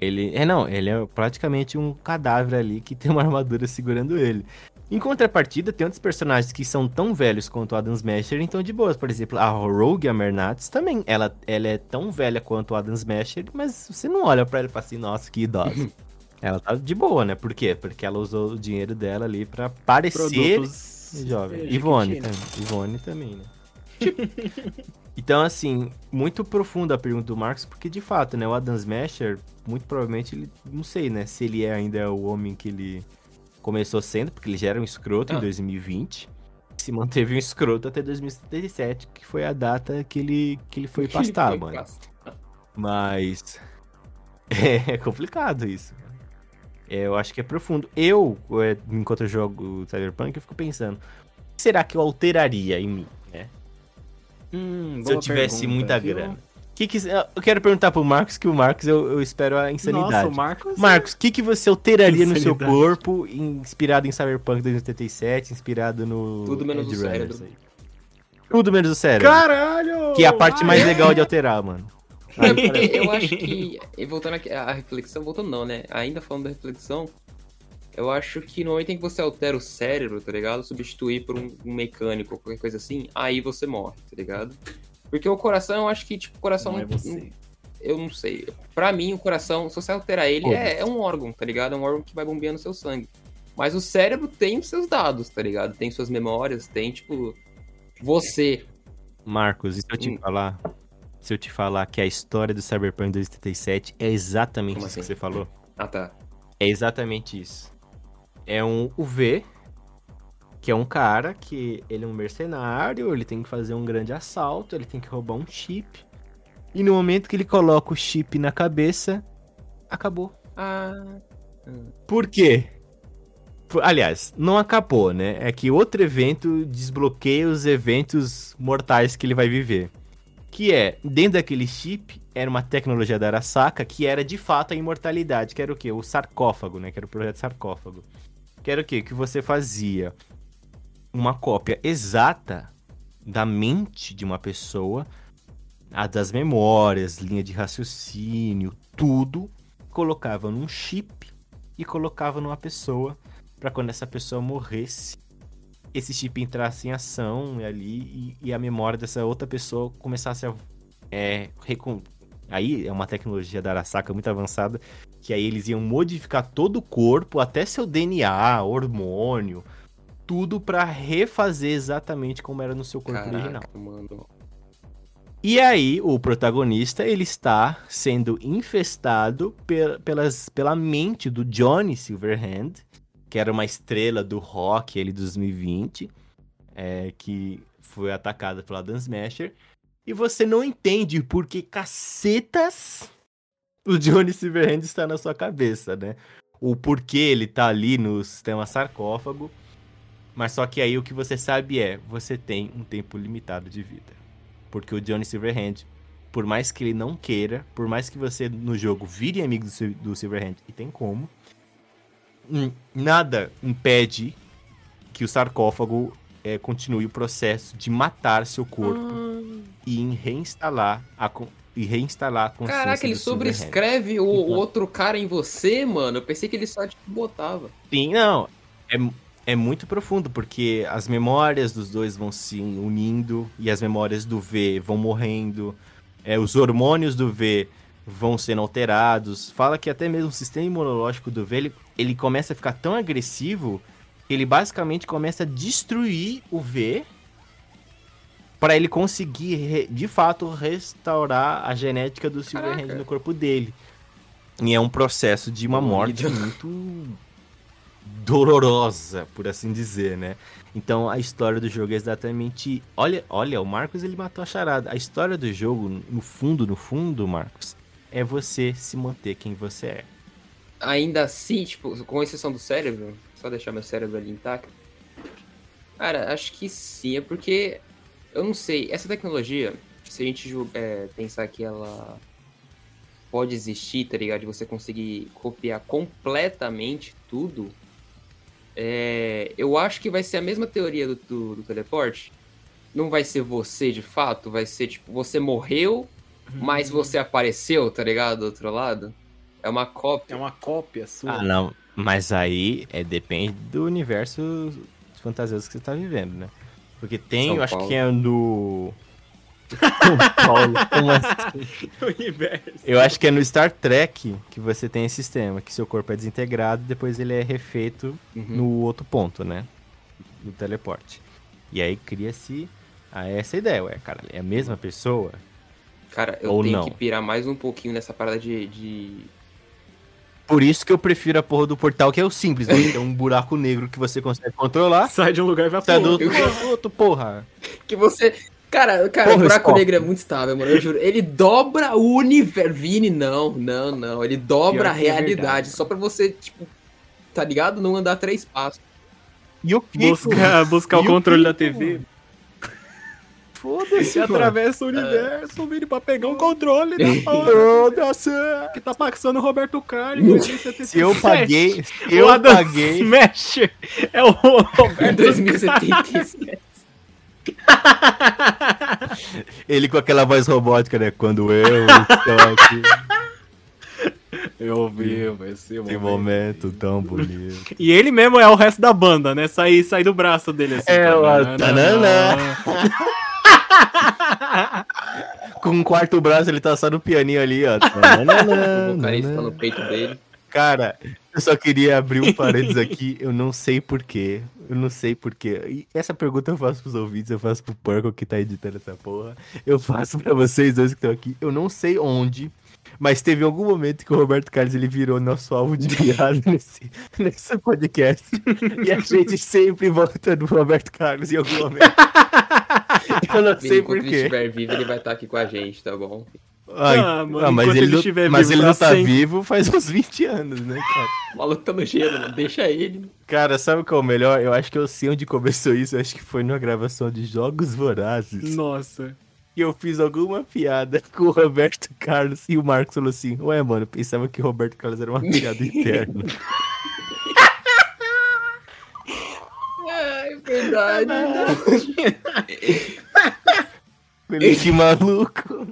Ele. É, não, ele é praticamente um cadáver ali que tem uma armadura segurando ele. Em contrapartida, tem outros personagens que são tão velhos quanto o Adam Smasher, então de boas. Por exemplo, a Rogue Amernatz também. Ela, ela é tão velha quanto o Adam Smasher, mas você não olha pra ela e fala assim, nossa, que idosa. (laughs) ela tá de boa, né? Por quê? Porque ela usou o dinheiro dela ali pra parecer Produtos. jovem. Ivone também. Ivone também, né? (laughs) então, assim, muito profunda a pergunta do Marcos, porque de fato, né, o Adam Smasher, muito provavelmente, ele, não sei, né, se ele é ainda o homem que ele começou sendo, porque ele já era um escroto Ah. em 2020, se manteve um escroto até 2077, que foi a data que ele, que ele foi (laughs) pastar, Foi mano. pastar. Mas (laughs) é complicado isso. É, eu acho que é profundo. Eu, é, enquanto eu jogo Cyberpunk, eu fico pensando, o que será que eu alteraria em mim? Hum, Se eu tivesse pergunta, muita viu? grana. Que que, eu quero perguntar pro Marcos, que o Marcos eu, eu espero a Nossa, insanidade. o Marcos. Marcos, o que, que você alteraria no seu Insanidade. corpo, inspirado em Cyberpunk 2077, inspirado no. Tudo menos o Edge Runners cérebro. aí? Tudo menos o cérebro. Caralho! que é a parte Ah, mais é? legal de alterar, mano. É porque eu acho que, e voltando aqui, à reflexão, voltando não, né? Ainda falando da reflexão, eu acho que no momento em que você altera o cérebro, tá ligado? Substituir por um, um mecânico ou qualquer coisa assim, aí você morre, tá ligado? Porque o coração, eu acho que, tipo, o coração. Não é você. Eu não sei. Pra mim, o coração, se você alterar ele, é, é um órgão, tá ligado? É um órgão que vai bombeando seu sangue. Mas o cérebro tem os seus dados, tá ligado? Tem suas memórias, tem, tipo. Você. Marcos, e se eu te Hum. falar. Se eu te falar que a história do Cyberpunk 2077 é exatamente Como isso que assim? você falou. Ah, tá. É exatamente isso. É um UV, que é um cara que ele é um mercenário, ele tem que fazer um grande assalto, ele tem que roubar um chip. E no momento que ele coloca o chip na cabeça, acabou. Ah. Por quê? Aliás, não acabou, né? É que outro evento desbloqueia os eventos mortais que ele vai viver. Que é, dentro daquele chip, era uma tecnologia da Arasaka que era de fato a imortalidade, que era o quê? O sarcófago, né? Que era o projeto sarcófago. Que era o quê? Que você fazia uma cópia exata da mente de uma pessoa, a das memórias, linha de raciocínio, tudo, colocava num chip e colocava numa pessoa para quando essa pessoa morresse, esse chip entrasse em ação ali e, e a memória dessa outra pessoa começasse a é. Aí é uma tecnologia da Arasaka muito avançada que aí eles iam modificar todo o corpo, até seu DNA, hormônio, tudo para refazer exatamente como era no seu corpo original. Caraca, mano. E aí, o protagonista, ele está sendo infestado pe- pelas, pela mente do Johnny Silverhand, que era uma estrela do rock ali de 2020, é, que foi atacada pela Dan Smasher. E você não entende por que cacetas o Johnny Silverhand está na sua cabeça, né? O porquê ele tá ali no sistema sarcófago. Mas só que aí o que você sabe é, você tem um tempo limitado de vida. Porque o Johnny Silverhand, por mais que ele não queira, por mais que você no jogo vire amigo do, Sil- do Silverhand, e tem como, nada impede que o sarcófago eh, continue o processo de matar seu corpo e em reinstalar a e e reinstalar a consciência Caraca, ele sobrescreve o, o outro cara em você, mano. Eu pensei que ele só tipo, botava. Sim, não. É, é muito profundo, porque as memórias dos dois vão se unindo e as memórias do V vão morrendo. É, os hormônios do V vão sendo alterados. Fala que até mesmo o sistema imunológico do V ele, ele começa a ficar tão agressivo ele basicamente começa a destruir o V para ele conseguir de fato restaurar a genética do Silverhand no corpo dele. E é um processo de uma morte muito dolorosa, por assim dizer, né? Então a história do jogo é exatamente. Olha, olha, o Marcos ele matou a charada. A história do jogo, no fundo, no fundo, Marcos, é você se manter quem você é. Ainda assim, tipo, com exceção do cérebro, só deixar meu cérebro ali intacto. Cara, acho que sim, é porque eu não sei, essa tecnologia, se a gente é, pensar que ela pode existir, tá ligado? De você conseguir copiar completamente tudo, é, eu acho que vai ser a mesma teoria do, do, do teleporte. Não vai ser você de fato, vai ser tipo, você morreu, mas você apareceu, tá ligado? Do outro lado. É uma cópia. É uma cópia sua. Ah, não. Mas aí é, depende do universo fantasioso que você tá vivendo, né? Porque tem, São eu acho que é no. (laughs) São Paulo. Como assim? universo. Eu acho que é no Star Trek que você tem esse sistema, que seu corpo é desintegrado e depois ele é refeito Uhum. no outro ponto, né? No teleporte. E aí cria-se a essa ideia, ué, cara, é a mesma pessoa? Cara, eu Ou tenho não. que pirar mais um pouquinho nessa parada de. de... Por isso que eu prefiro a porra do portal, que é o simples, né? Tem um buraco negro que você consegue controlar. Sai de um lugar e vai Sai pro do outro. outro, outro, porra. Que você. Cara, cara, Porra, o buraco negro é muito estável, mano. Eu juro. Ele dobra o universo. Vini, não, não, não. Ele dobra a é realidade. verdade, só pra você, tipo. Tá ligado? Não andar três passos. E o que? (laughs) Buscar, buscar o E o controle da Kiko, TV. Foda-se, (laughs) atravessa o universo, Vini, pra pegar um controle da (laughs) hora. Que tá passando o Roberto Carlos em 2077. Se eu paguei, se o eu Adam paguei, Smasher é o (laughs) Roberto 2077. ele com aquela voz robótica, né? Quando eu estou aqui, Eu vi, vai ser um momento tão bonito. E ele mesmo é o resto da banda, né? Sair sai do braço dele assim. É, o Tananã. (laughs) Com um quarto braço, ele tá só no pianinho ali, ó. (laughs) O vocalista tá no peito dele. Cara, eu só queria abrir um parênteses aqui, eu não sei porquê. Eu não sei porquê. E essa pergunta eu faço pros ouvintes, eu faço pro Porco que tá editando essa porra. Eu faço pra vocês dois que estão aqui. Eu não sei onde, mas teve algum momento que o Roberto Carlos ele virou nosso alvo de piada nesse, (laughs) nesse podcast. E a gente sempre volta no Roberto Carlos em algum momento. (laughs) Eu não sei enquanto ele porquê. estiver vivo, ele vai estar aqui com a gente, tá bom? Ai, Ah, mano, ah, mas ele, ele não- estiver mas vivo ele pra não tá sempre. vivo faz uns 20 anos, né, cara? O maluco tá no gelo, mano. Deixa ele. Cara, sabe qual é o melhor? Eu acho que eu sei onde começou isso. Eu acho que foi numa gravação de Jogos Vorazes. Nossa. Eu fiz alguma piada (laughs) com o Roberto Carlos. E o Marcos falou assim: Ué, mano, pensava que o Roberto Carlos era uma piada interna. É verdade. (laughs) Falei, que maluco.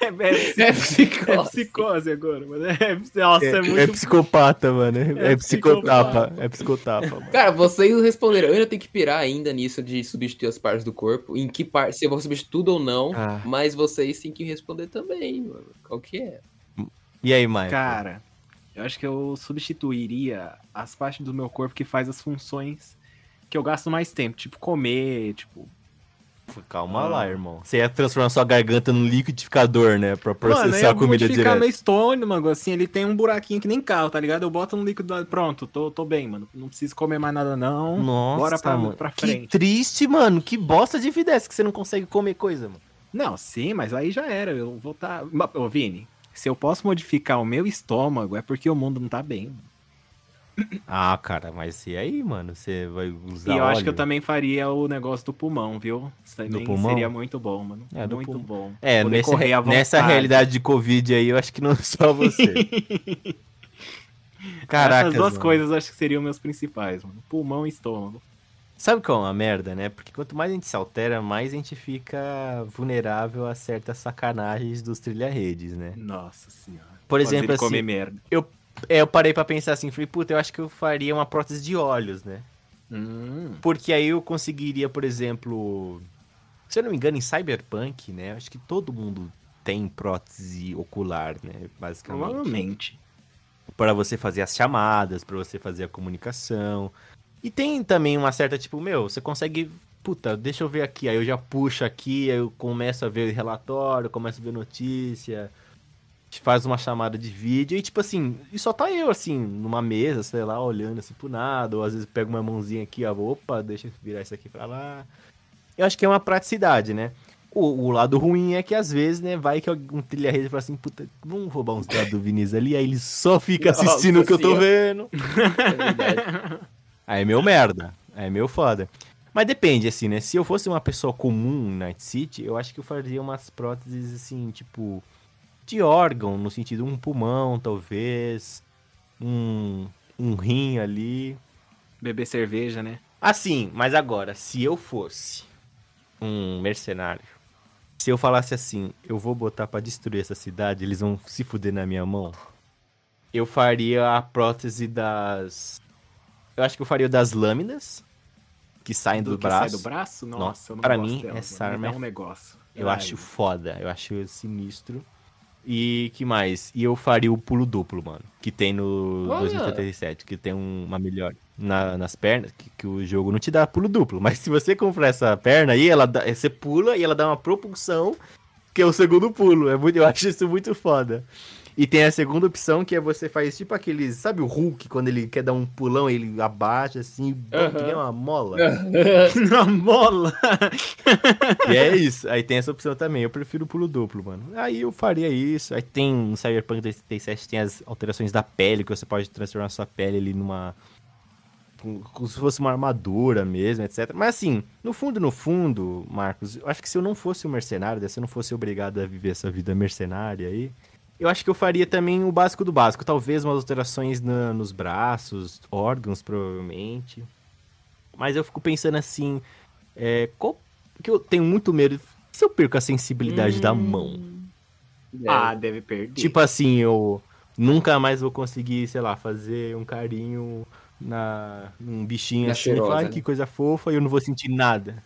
É, é, É é psicose. psicose agora, mano. É, nossa, é, É, muito. é psicopata, mano. É, É é psicotapa. É psicotapa, mano. Cara, vocês responderam. Eu ainda tenho que pirar ainda nisso de substituir as partes do corpo. Em que parte, se eu vou substituir tudo ou não. Ah. Mas vocês têm que responder também, mano. Qual que é? E aí, Maicon? Cara, eu acho que eu substituiria as partes do meu corpo que faz as funções que eu gasto mais tempo, tipo comer, tipo. Calma Ah. lá, irmão. Você ia transformar sua garganta num liquidificador, né? Pra Mano, processar eu a comida direto. meu estômago, assim, ele tem um buraquinho que nem carro, tá ligado? Eu boto no líquido, pronto, tô, tô bem, mano. Não preciso comer mais nada, não. Nossa, Bora pra, mano. pra que frente. triste, mano. Que bosta de vida é essa que você não consegue comer coisa, mano. Não, sim, mas aí já era. Eu vou tá. Ô, Vini, se eu posso modificar o meu estômago, é porque o mundo não tá bem. mano. Ah, cara, mas e aí, mano? Você vai usar E eu acho que eu óleo? também faria o negócio do pulmão, viu? Isso também pulmão? seria muito bom, mano. É, muito pulmão. bom. É, Poder nessa, realidade de Covid aí, eu acho que não só você. (laughs) Caraca. Essas duas coisas eu acho que seriam meus principais, mano. Pulmão e estômago. Sabe qual é uma merda, né? Porque quanto mais a gente se altera, mais a gente fica vulnerável a certas sacanagens dos trilha-redes, né? Nossa senhora. Por Fazer exemplo, assim, merda. É, eu parei pra pensar assim, falei, puta, eu acho que eu faria uma prótese de olhos, né? Hum. Porque aí eu conseguiria, por exemplo, se eu não me engano, em Cyberpunk, né? Acho que todo mundo tem prótese ocular, né? Basicamente. Provavelmente. Para você fazer as chamadas, para você fazer a comunicação. E tem também uma certa, tipo, meu, você consegue. Puta, deixa eu ver aqui. Aí eu já puxo aqui, aí eu começo a ver relatório, começo a ver notícia. Faz uma chamada de vídeo e, tipo assim, e só tá eu, assim, numa mesa, sei lá, olhando assim pro nada. Ou às vezes pego uma mãozinha aqui, ó, opa, deixa eu virar isso aqui pra lá. Eu acho que é uma praticidade, né? O, o lado ruim é que às vezes, né, vai que um trilha-rede fala assim, puta, vamos roubar uns dados do Vinícius ali, aí ele só fica assistindo o que eu tô vendo. É (laughs) verdade. Aí é meu merda. Aí é meu foda. Mas depende, assim, né? Se eu fosse uma pessoa comum na Night City, eu acho que eu faria umas próteses, assim, tipo, de órgão, no sentido um pulmão, talvez, um, um rim ali. Beber cerveja, né? Assim, mas agora, se eu fosse um mercenário, se eu falasse assim, eu vou botar pra destruir essa cidade, eles vão se fuder na minha mão, eu faria a prótese das. Eu acho que eu faria das lâminas que saem do, que braço. sai do braço? Nossa, Nossa, eu não pra mim, dela, essa arma é um negócio. Eu Ai, acho foda, eu acho sinistro. E que mais? E eu faria o pulo duplo, mano. Que tem no Olha! 2077, que tem um- uma melhor na- nas pernas, que, que o jogo não te dá pulo duplo. Mas se você comprar essa perna aí, ela dá- você pula e ela dá uma propulsão, que é o segundo pulo. É muito, eu acho isso muito foda. E tem a segunda opção, que é você faz tipo aqueles. Sabe o Hulk, quando ele quer dar um pulão, ele abaixa assim, que nem uma mola. (laughs) Na mola! (laughs) E é isso. Aí tem essa opção também. Eu prefiro o pulo duplo, mano. Aí eu faria isso. Aí tem no Cyberpunk 2077 tem as alterações da pele, que você pode transformar sua pele ali numa. com- Como se fosse uma armadura mesmo, etc. Mas assim, no fundo, no fundo, Marcos, eu acho que se eu não fosse um mercenário, se eu não fosse obrigado a viver essa vida mercenária aí, eu acho que eu faria também o básico do básico. Talvez umas alterações na- nos braços, órgãos, provavelmente. Mas eu fico pensando assim, é, qual que eu tenho muito medo. Se eu perco a sensibilidade da mão? Ah, deve perder. Tipo assim, eu nunca mais vou conseguir, sei lá, fazer um carinho na num bichinho Na assim. cheirosa, falar, "Ai, né? que coisa fofa e eu não vou sentir nada.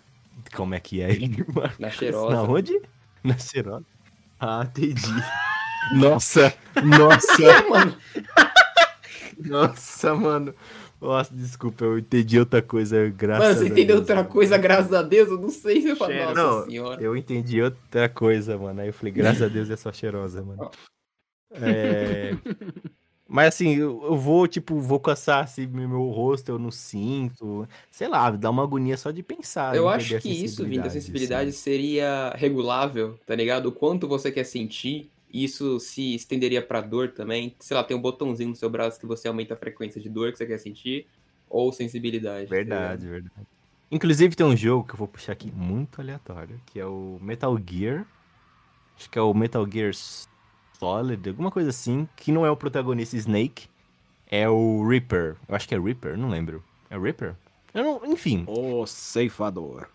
Como é que é, (laughs) mano? Na cheirosa. Na onde? Na cheirosa. Ah, entendi. (laughs) Nossa, nossa, mano. nossa, mano. Nossa, desculpa, eu entendi outra coisa, graças Mano, você a entendeu Deus. outra coisa, graças a Deus? Eu não sei se eu falo. Nossa Não, senhora. Eu entendi outra coisa, mano. Aí eu falei, graças a Deus é só cheirosa, mano. É... Mas assim, eu, eu vou, tipo, vou coçar assim, meu rosto, eu não sinto. Sei lá, dá uma agonia só de pensar. Eu acho que isso, vindo da sensibilidade, sensibilidade, assim. seria regulável, tá ligado? O quanto você quer sentir, isso se estenderia pra dor também. Sei lá, tem um botãozinho no seu braço que você aumenta a frequência de dor que você quer sentir, ou sensibilidade. tá Verdade, verdade. Inclusive tem um jogo que eu vou puxar aqui muito aleatório, que é o Metal Gear. Acho que é o Metal Gear Solid, alguma coisa assim, que não é o protagonista Snake, é o Reaper. Eu acho que é Reaper, não lembro. É o Reaper? Eu não, enfim, O ceifador.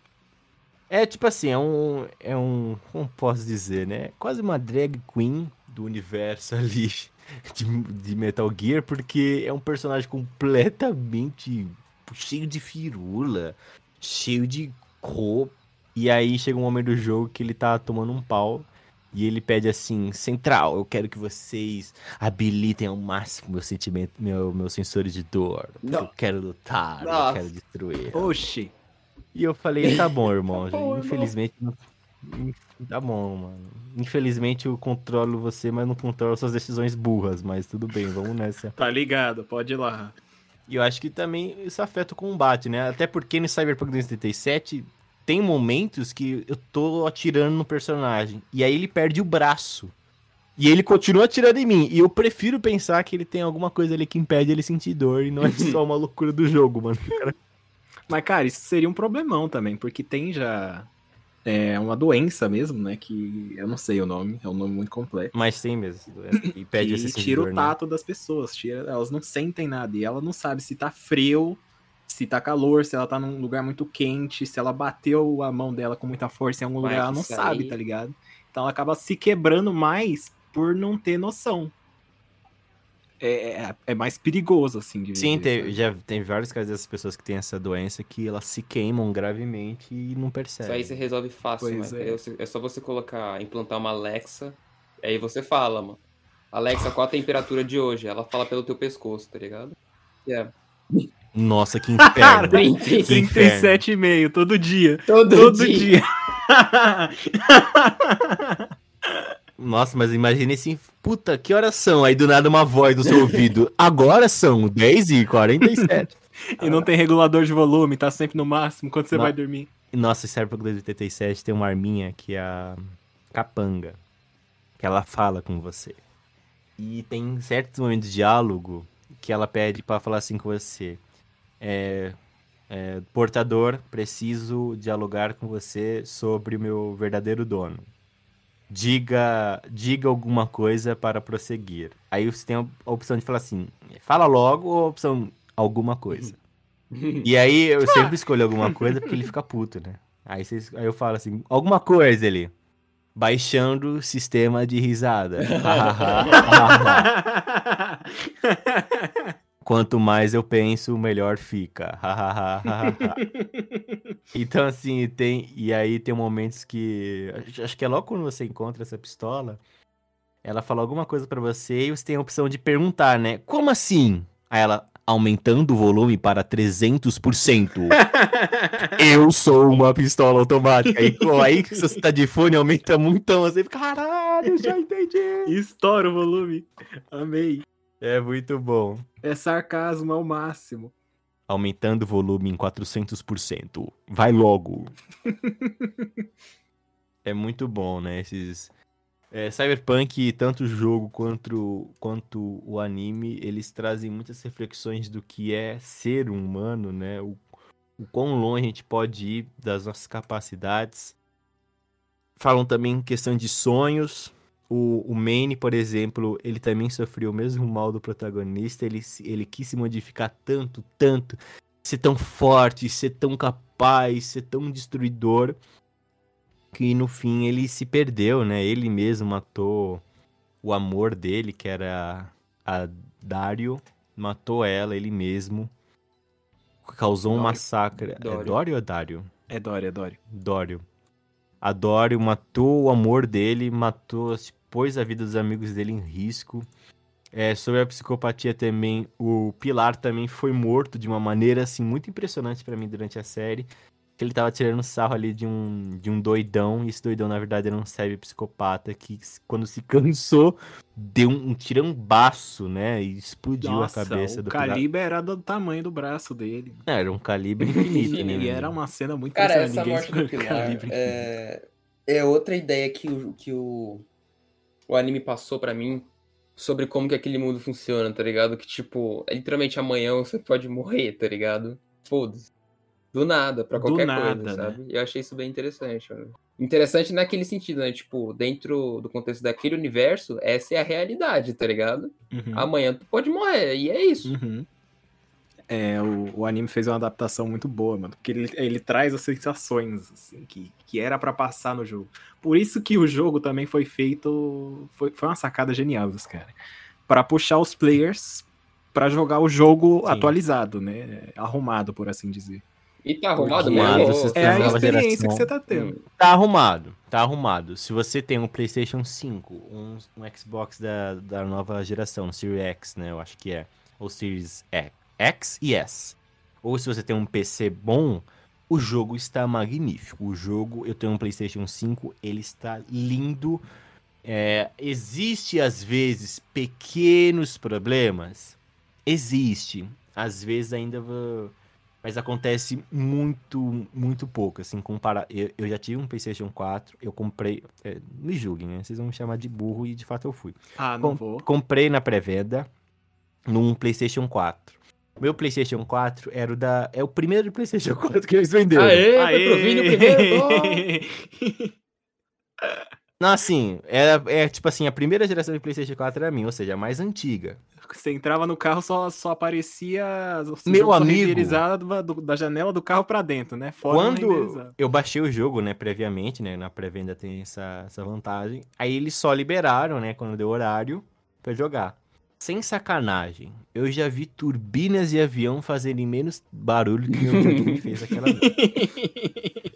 É tipo assim, é um. É um. Como posso dizer, né? Quase uma drag queen do universo (laughs) ali de, de Metal Gear, porque é um personagem completamente cheio de firula, cheio de cor. E aí chega um momento do jogo que ele tá tomando um pau. E ele pede assim, central, eu quero que vocês habilitem ao máximo meu sentimento, meu, meus sensores de dor. Eu quero lutar, eu Nossa. quero destruir. Oxi. E eu falei, tá bom, (laughs) irmão. Tá bom, irmão. Infelizmente. não- Tá bom, mano. Infelizmente eu controlo você, mas não controlo suas decisões burras. Mas tudo bem, vamos nessa. Tá ligado, pode ir lá. E eu acho que também isso afeta o combate, né? Até porque no Cyberpunk 2077 tem momentos que eu tô atirando no personagem. E aí ele perde o braço. E ele continua atirando em mim. E eu prefiro pensar que ele tem alguma coisa ali que impede ele sentir dor. E não é (laughs) só uma loucura do jogo, mano. O cara Mas, cara, isso seria um problemão também, porque tem já é, uma doença mesmo, né? Que eu não sei o nome, é um nome muito complexo. Mas tem mesmo. E pede que esse tira o né? tato das pessoas, tira, elas não sentem nada e ela não sabe se tá frio se tá calor, se ela tá num lugar muito quente, se ela bateu a mão dela com muita força em algum Vai lugar, ela não sabe, tá ligado? Então ela acaba se quebrando mais por não ter noção. É, é, é mais perigoso, assim, de Sim, tem, já tem vários casos dessas pessoas que têm essa doença que elas se queimam gravemente e não Isso percebem. aí você resolve fácil, Pois mano. é. É. é só você colocar, implantar uma Alexa, aí você fala, mano. Alexa, qual a temperatura de hoje? Ela fala pelo teu pescoço, tá ligado? É. Nossa, que (laughs) inferno. 35. 37,5 todo dia. Todo, Todo dia. dia. (laughs) Nossa, mas imagine assim, puta, que horas são? Aí do nada uma voz do seu ouvido. (laughs) Agora são 10 e 47. e não tem regulador de volume, tá sempre no máximo quando você Não. vai dormir. E, Nossa, Cyberpunk 2087 tem uma arminha que é a Capanga. Que ela fala com você. E tem certos momentos de diálogo que ela pede pra falar assim com você. É, é, portador, preciso dialogar com você sobre o meu verdadeiro dono. Diga, diga alguma coisa para prosseguir. Aí você tem a opção de falar assim, fala logo ou a opção alguma coisa. (laughs) E aí eu sempre escolho alguma coisa porque ele fica puto, né? Aí, vocês- aí eu falo assim, alguma coisa ele. Baixando o sistema de risada. (laughs) Quanto mais eu penso, melhor fica. (laughs) então, assim, tem. E aí tem momentos que. Acho que é logo quando você encontra essa pistola. Ela fala alguma coisa pra você e você tem a opção de perguntar, né? Como assim? Aí ela. Aumentando o volume para 300%. (laughs) Eu sou uma pistola automática. E aí que se você tá de fone, aumenta muito. Você fica, caralho, já entendi. Estoura o volume. Amei. É muito bom. É sarcasmo ao máximo. Aumentando o volume em 400%. Vai logo. (laughs) é muito bom, né? Esses. É, Cyberpunk, tanto o jogo quanto, quanto o anime, eles trazem muitas reflexões do que é ser um humano, né? O, o quão longe a gente pode ir das nossas capacidades. Falam também em questão de sonhos. O, o Manny, por exemplo, ele também sofreu o mesmo mal do protagonista. Ele, ele quis se modificar tanto, tanto. Ser tão forte, ser tão capaz, ser tão destruidor. Que no fim ele se perdeu, né? Ele mesmo matou o amor dele, que era a Dario. Matou ela, ele mesmo. Causou um Dório. massacre. É Dório. Dório ou Dario? É Dória, é Dória. Dório. A Dório matou o amor dele, matou, pôs a vida dos amigos dele em risco. É, sobre a psicopatia também, o Pilar também foi morto de uma maneira assim muito impressionante pra mim durante a série. Que ele tava tirando sarro ali de um, de um doidão, e esse doidão na verdade era um sério psicopata que quando se (laughs) cansou, deu um, um tirambaço, né? E explodiu Nossa, a cabeça o do Pilar. calibre era do tamanho do braço dele. É, Era um calibre (laughs) infinito, né? E era uma cena muito Cara, essa morte do (laughs) Pilar calibre é, é outra ideia que, o, que o, o anime passou pra mim sobre como que aquele mundo funciona, tá ligado? Que, tipo, literalmente amanhã você pode morrer, tá ligado? Foda-se. Do nada, pra qualquer nada, coisa, né? sabe? E eu achei isso bem interessante, mano. Interessante naquele sentido, né? Tipo, dentro do contexto daquele universo, essa é a realidade, tá ligado? Uhum. Amanhã tu pode morrer, e é isso. Uhum. É, o, o anime fez uma adaptação muito boa, mano. Porque ele, ele traz as sensações, assim, que, que era pra passar no jogo. Por isso que o jogo também foi feito. Foi, foi uma sacada genial dos caras. Pra puxar os players pra jogar o jogo Sim. atualizado, né? Arrumado, por assim dizer. E tá arrumado Porque mesmo? É a experiência que você tá tendo. Tá arrumado, tá arrumado. Se você tem um PlayStation 5, um, um Xbox da, da nova geração, um Series X, né? Eu acho que é. Ou Series X, X e S. Ou se você tem um PC bom, o jogo está magnífico. O jogo, eu tenho um PlayStation 5, ele está lindo. É, existe às vezes pequenos problemas? Existe. Às vezes ainda. vou- Mas acontece muito, muito pouco, assim, comparar. Eu, eu já tive um PlayStation 4, eu comprei. é, me julguem, né? Vocês vão me chamar de burro e de fato eu fui. Ah, não Com- vou. Comprei na pré-venda num PlayStation 4. Meu PlayStation 4 era o da. É o primeiro PlayStation 4 que eles venderam. Aê, Aê! foi pro Vini o primeiro! (laughs) Não, assim, é, é tipo assim, a primeira geração de PlayStation 4 era minha, ou seja, a mais antiga. Você entrava no carro, só, só aparecia o Meu amigo. do- da janela do carro pra dentro, né? Fora Quando eu baixei o jogo, né, previamente, né, na pré-venda tem essa, essa vantagem, aí eles só liberaram, né, quando deu horário pra jogar. Sem sacanagem, eu já vi turbinas e avião fazerem menos barulho que meu videogame fez aquela noite.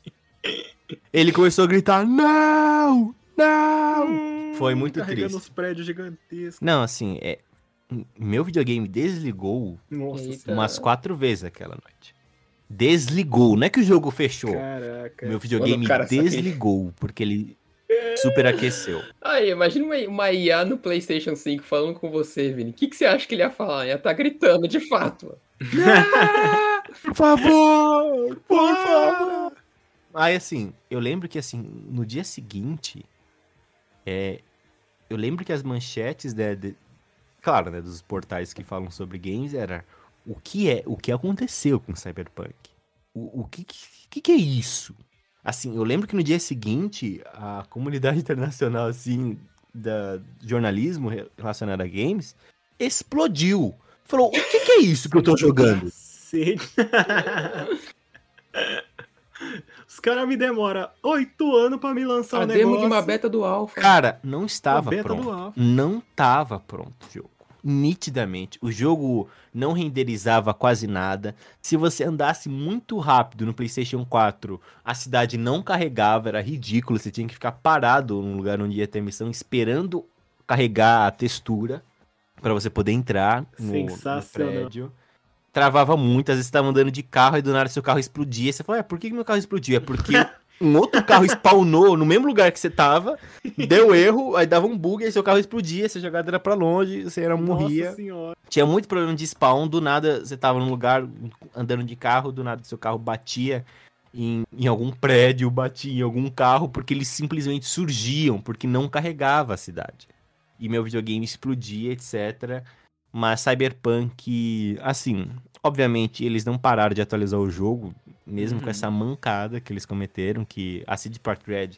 Ele começou a gritar, não, não! Foi muito Carregando triste. os prédios gigantescos. Não, assim, é, meu videogame desligou Nossa umas quatro vezes aquela noite. Desligou, não é que o jogo fechou. Caraca. Meu videogame o cara desligou, porque ele superaqueceu. Aí, imagina uma, uma IA no PlayStation 5 falando com você, Vini. O que, que você acha que ele ia falar? Ia tá gritando, de fato. (laughs) Por favor! Por favor! Aí, assim, eu lembro que, assim, no dia seguinte, é, eu lembro que as manchetes, né, de- claro, né, dos portais que falam sobre games era o que é, o que aconteceu com Cyberpunk? O, o que, que, que é isso? Assim, eu lembro que no dia seguinte, a comunidade (laughs) internacional, assim, da jornalismo re- relacionado a games, explodiu. Falou, o que, que é isso que eu tô jogando? (laughs) Os caras me demoram oito anos pra me lançar A um demo negócio. de uma beta do Alpha. Cara, não estava pronto. Alpha. Não estava pronto o jogo. Nitidamente. O jogo não renderizava quase nada. Se você andasse muito rápido no PlayStation 4, a cidade não carregava, era ridículo. Você tinha que ficar parado num lugar onde ia ter missão, esperando carregar a textura para você poder entrar no, no Sensacional. prédio. Travava muito, às vezes você tava andando de carro e do nada seu carro explodia. Você fala, "Ué, por que que meu carro explodiu? É porque (laughs) um outro carro (laughs) spawnou no mesmo lugar que você tava, deu erro, aí dava um bug, aí seu carro explodia, sua jogada era pra longe, você era, morria. Senhora. Tinha muito problema de spawn, do nada você tava num lugar andando de carro, do nada seu carro batia em, em algum prédio, batia em algum carro, porque eles simplesmente surgiam, porque não carregava a cidade. E meu videogame explodia, etc. Mas Cyberpunk, assim, obviamente eles não pararam de atualizar o jogo, mesmo com Uhum. essa mancada que eles cometeram, que a CD Projekt Red,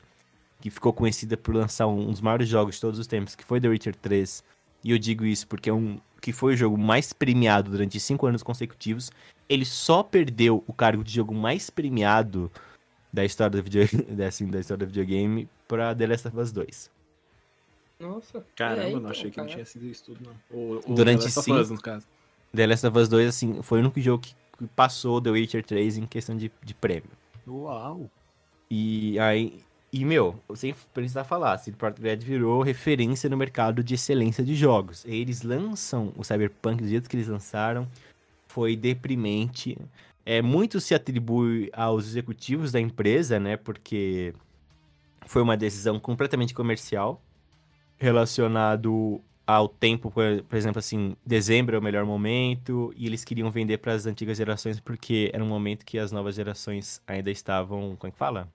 que ficou conhecida por lançar um dos maiores jogos de todos os tempos, que foi The Witcher 3, e eu digo isso porque é um que foi o jogo mais premiado durante cinco anos consecutivos. Ele só perdeu o cargo de jogo mais premiado da história do, video... (laughs) assim, da história do videogame pra The Last of Us 2. Nossa. Caramba, é, não então, achei que não cara. tinha sido isso tudo, não. O, o Durante The Last of cinco- Us, no caso. The Last of Us 2, assim, foi o único jogo que passou The Witcher 3 em questão de, de prêmio. Uau. E aí. E, meu, sem precisar falar, CD Projekt Red virou referência no mercado de excelência de jogos. Eles lançam o Cyberpunk do jeito que eles lançaram, foi deprimente. É, muito se atribui aos executivos da empresa, né? Porque foi uma decisão completamente comercial, relacionado ao tempo, por, por exemplo, assim, dezembro é o melhor momento, e eles queriam vender para as antigas gerações porque era um momento que as novas gerações ainda estavam, como é que fala?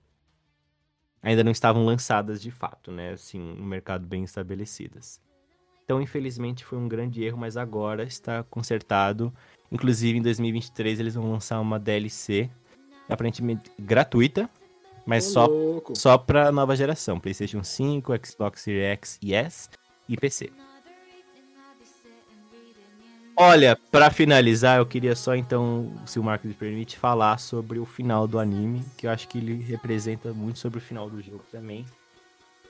Ainda não estavam lançadas de fato, né? Assim, no mercado bem estabelecidas. Então, infelizmente, foi um grande erro, mas agora está consertado. Inclusive, em 2023, eles vão lançar uma DLC, aparentemente gratuita, mas só louco. só pra nova geração, PlayStation 5, Xbox Series X e S e PC. Olha, pra finalizar, eu queria só então, se o Marco me permite, falar sobre o final do anime, que eu acho que ele representa muito sobre o final do jogo também.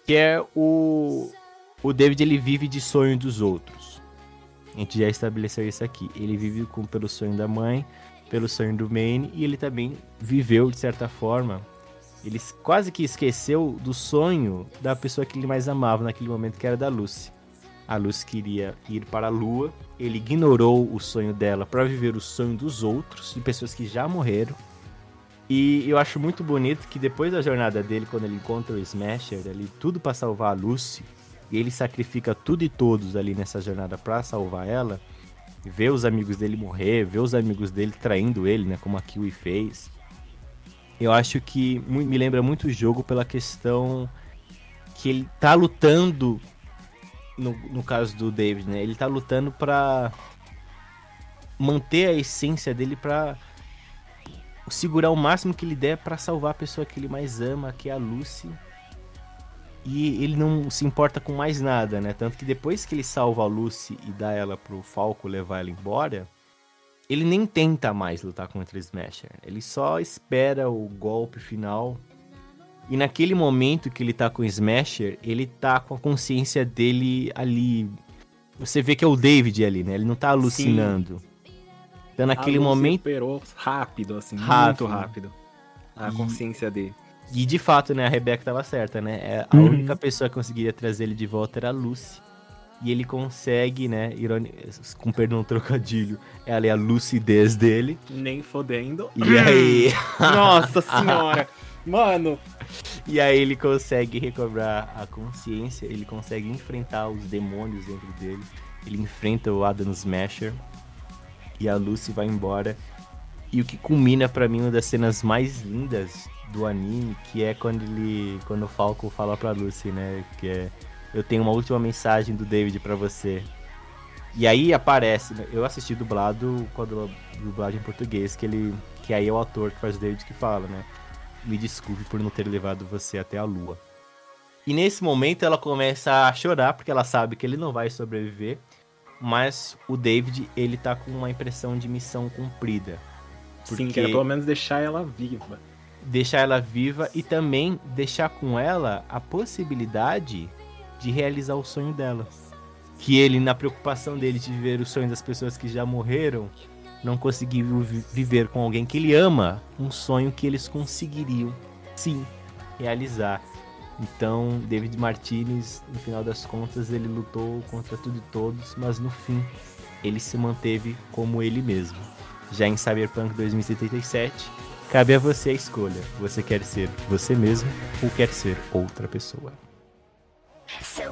Que é o o David ele vive de sonho dos outros. A gente já estabeleceu isso aqui. Ele vive com, pelo sonho da mãe, pelo sonho do Maine e ele também viveu de certa forma ele quase que esqueceu do sonho da pessoa que ele mais amava naquele momento, que era da Lucy. A Lucy queria ir para a Lua, ele ignorou o sonho dela para viver o sonho dos outros, de pessoas que já morreram. E eu acho muito bonito que depois da jornada dele, quando ele encontra o Smasher, ali tudo para salvar a Lucy, e ele sacrifica tudo e todos ali nessa jornada para salvar ela, vê os amigos dele morrer, vê os amigos dele traindo ele, né, como a Kiwi fez. Eu acho que me lembra muito o jogo pela questão que ele tá lutando no, no caso do David, né? Ele tá lutando pra manter a essência dele pra segurar o máximo que ele der pra salvar a pessoa que ele mais ama, que é a Lucy. E ele não se importa com mais nada, né? Tanto que depois que ele salva a Lucy e dá ela pro Falco levar ela embora, ele nem tenta mais lutar contra o Smasher. Ele só espera o golpe final. E naquele momento que ele tá com o Smasher, ele tá com a consciência dele ali. Você vê que é o David ali, né? Ele não tá alucinando. Então naquele momento. operou rápido, assim, Rápido. muito rápido. A E- consciência dele. E de fato, né, a Rebecca tava certa, né? É, A Uhum. única pessoa que conseguiria trazer ele de volta era a Lucy. E ele consegue, né, ironi... com perdão do trocadilho, ela é a lucidez dele. Nem fodendo. E aí, (laughs) Nossa senhora! (laughs) Mano, e aí ele consegue recobrar a consciência, ele consegue enfrentar os demônios dentro dele. Ele enfrenta o Adam Smasher. E a Lucy vai embora. E o que culmina pra mim uma das cenas mais lindas do anime, que é quando ele, quando o Falco fala pra Lucy, né, que é eu tenho uma última mensagem do David pra você. E aí aparece, né, eu assisti dublado com a du- dublagem em português, que ele que aí é o ator que faz o David que fala, né? Me desculpe por não ter levado você até a lua. E nesse momento ela começa a chorar porque ela sabe que ele não vai sobreviver, mas o David, ele tá com uma impressão de missão cumprida. sim, Porque- quero pelo menos deixar ela viva. deixar ela viva e também deixar com ela a possibilidade de realizar o sonho dela. Que ele, na preocupação dele de viver o sonho das pessoas que já morreram, não conseguiu vi- viver com alguém que ele ama um sonho que eles conseguiriam, sim, realizar. Então, David Martinez, no final das contas, ele lutou contra tudo e todos, mas no fim, ele se manteve como ele mesmo. Já em Cyberpunk 2077, Cabe a você a escolha. Você quer ser você mesmo ou quer ser outra pessoa? So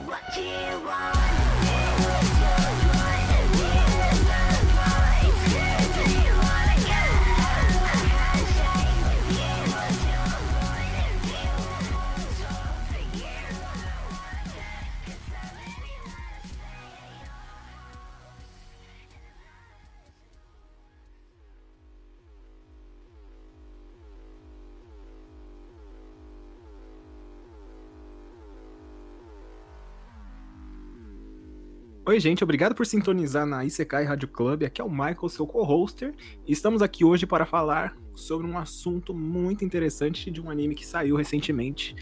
Oi, gente, obrigado por sintonizar na Isekai Rádio Club. Aqui é o Michael, seu co-hoster. Estamos aqui hoje para falar sobre um assunto muito interessante de um anime que saiu recentemente.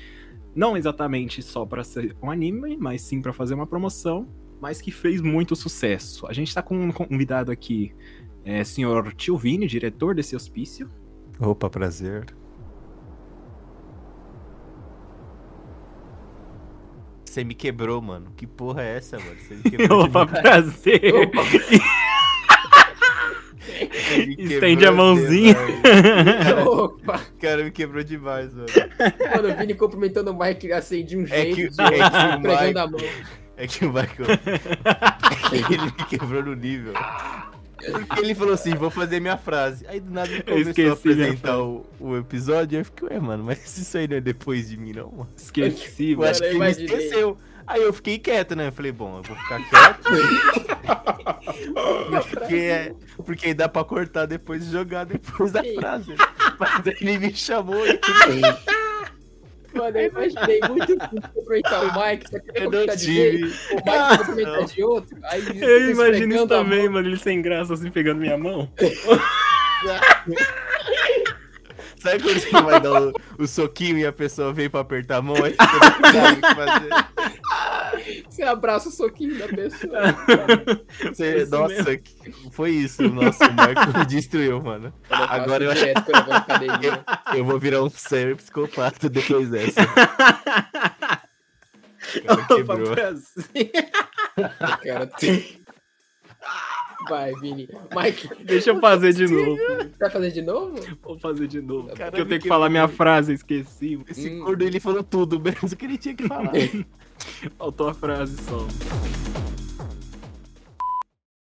Não exatamente só para ser um anime, mas sim para fazer uma promoção, mas que fez muito sucesso. A gente está com um convidado aqui, é, senhor Tio Vini, diretor desse hospício. Opa, prazer. Você me quebrou, mano. Que porra é essa, mano? Você me (laughs) quebrou Opa, demais. prazer! (laughs) Opa, (laughs) Estende a mãozinha. demais. opa. Cara, me quebrou demais, mano. Mano, o Vini cumprimentando o Mike assim, de um É que- jeito, é que de outro, o pregando Mike- a mão. É que o Michael. ele me quebrou no nível. Porque ele falou assim: vou fazer minha frase. Aí do nada ele começou a apresentar o, o episódio. Eu fiquei, ué, mano, mas isso aí não é depois de mim, não, mano. Esqueci, Eu velho. acho que eu ele imaginei. esqueceu. Aí eu fiquei quieto, né? Eu falei, bom, eu vou ficar quieto. (laughs) porque, é- porque aí dá pra cortar depois e jogar depois da frase. Mas aí ele me chamou e Mano, eu imaginei muito cumprimentar o Mike, só que eu cumprimentar de jeito, o Mike cumprimentar de outro, aí Eu imagino isso também, mano. Ele sem graça, assim, pegando minha mão. (laughs) Sabe quando você vai dar o, o soquinho e a pessoa vem pra apertar a mão? Aí você não sabe o que fazer. Você abraça o soquinho da pessoa. Você- nossa, que- foi isso. Nossa, o Marco me destruiu, mano. Eu Agora eu- quando eu. Eu vou virar um sério psicopata depois dessa. (laughs) Cara, Opa, quebrou. prazer. Cara, tem... Vai, Vini. Mike, Deixa eu fazer de novo. vai fazer de novo? Vou fazer de novo. Cara, porque eu tenho que quebrou. falar minha frase, esqueci. Esse Hum. gordo ele falou tudo, (laughs) menos o que ele tinha que falar. (laughs) Faltou a frase só.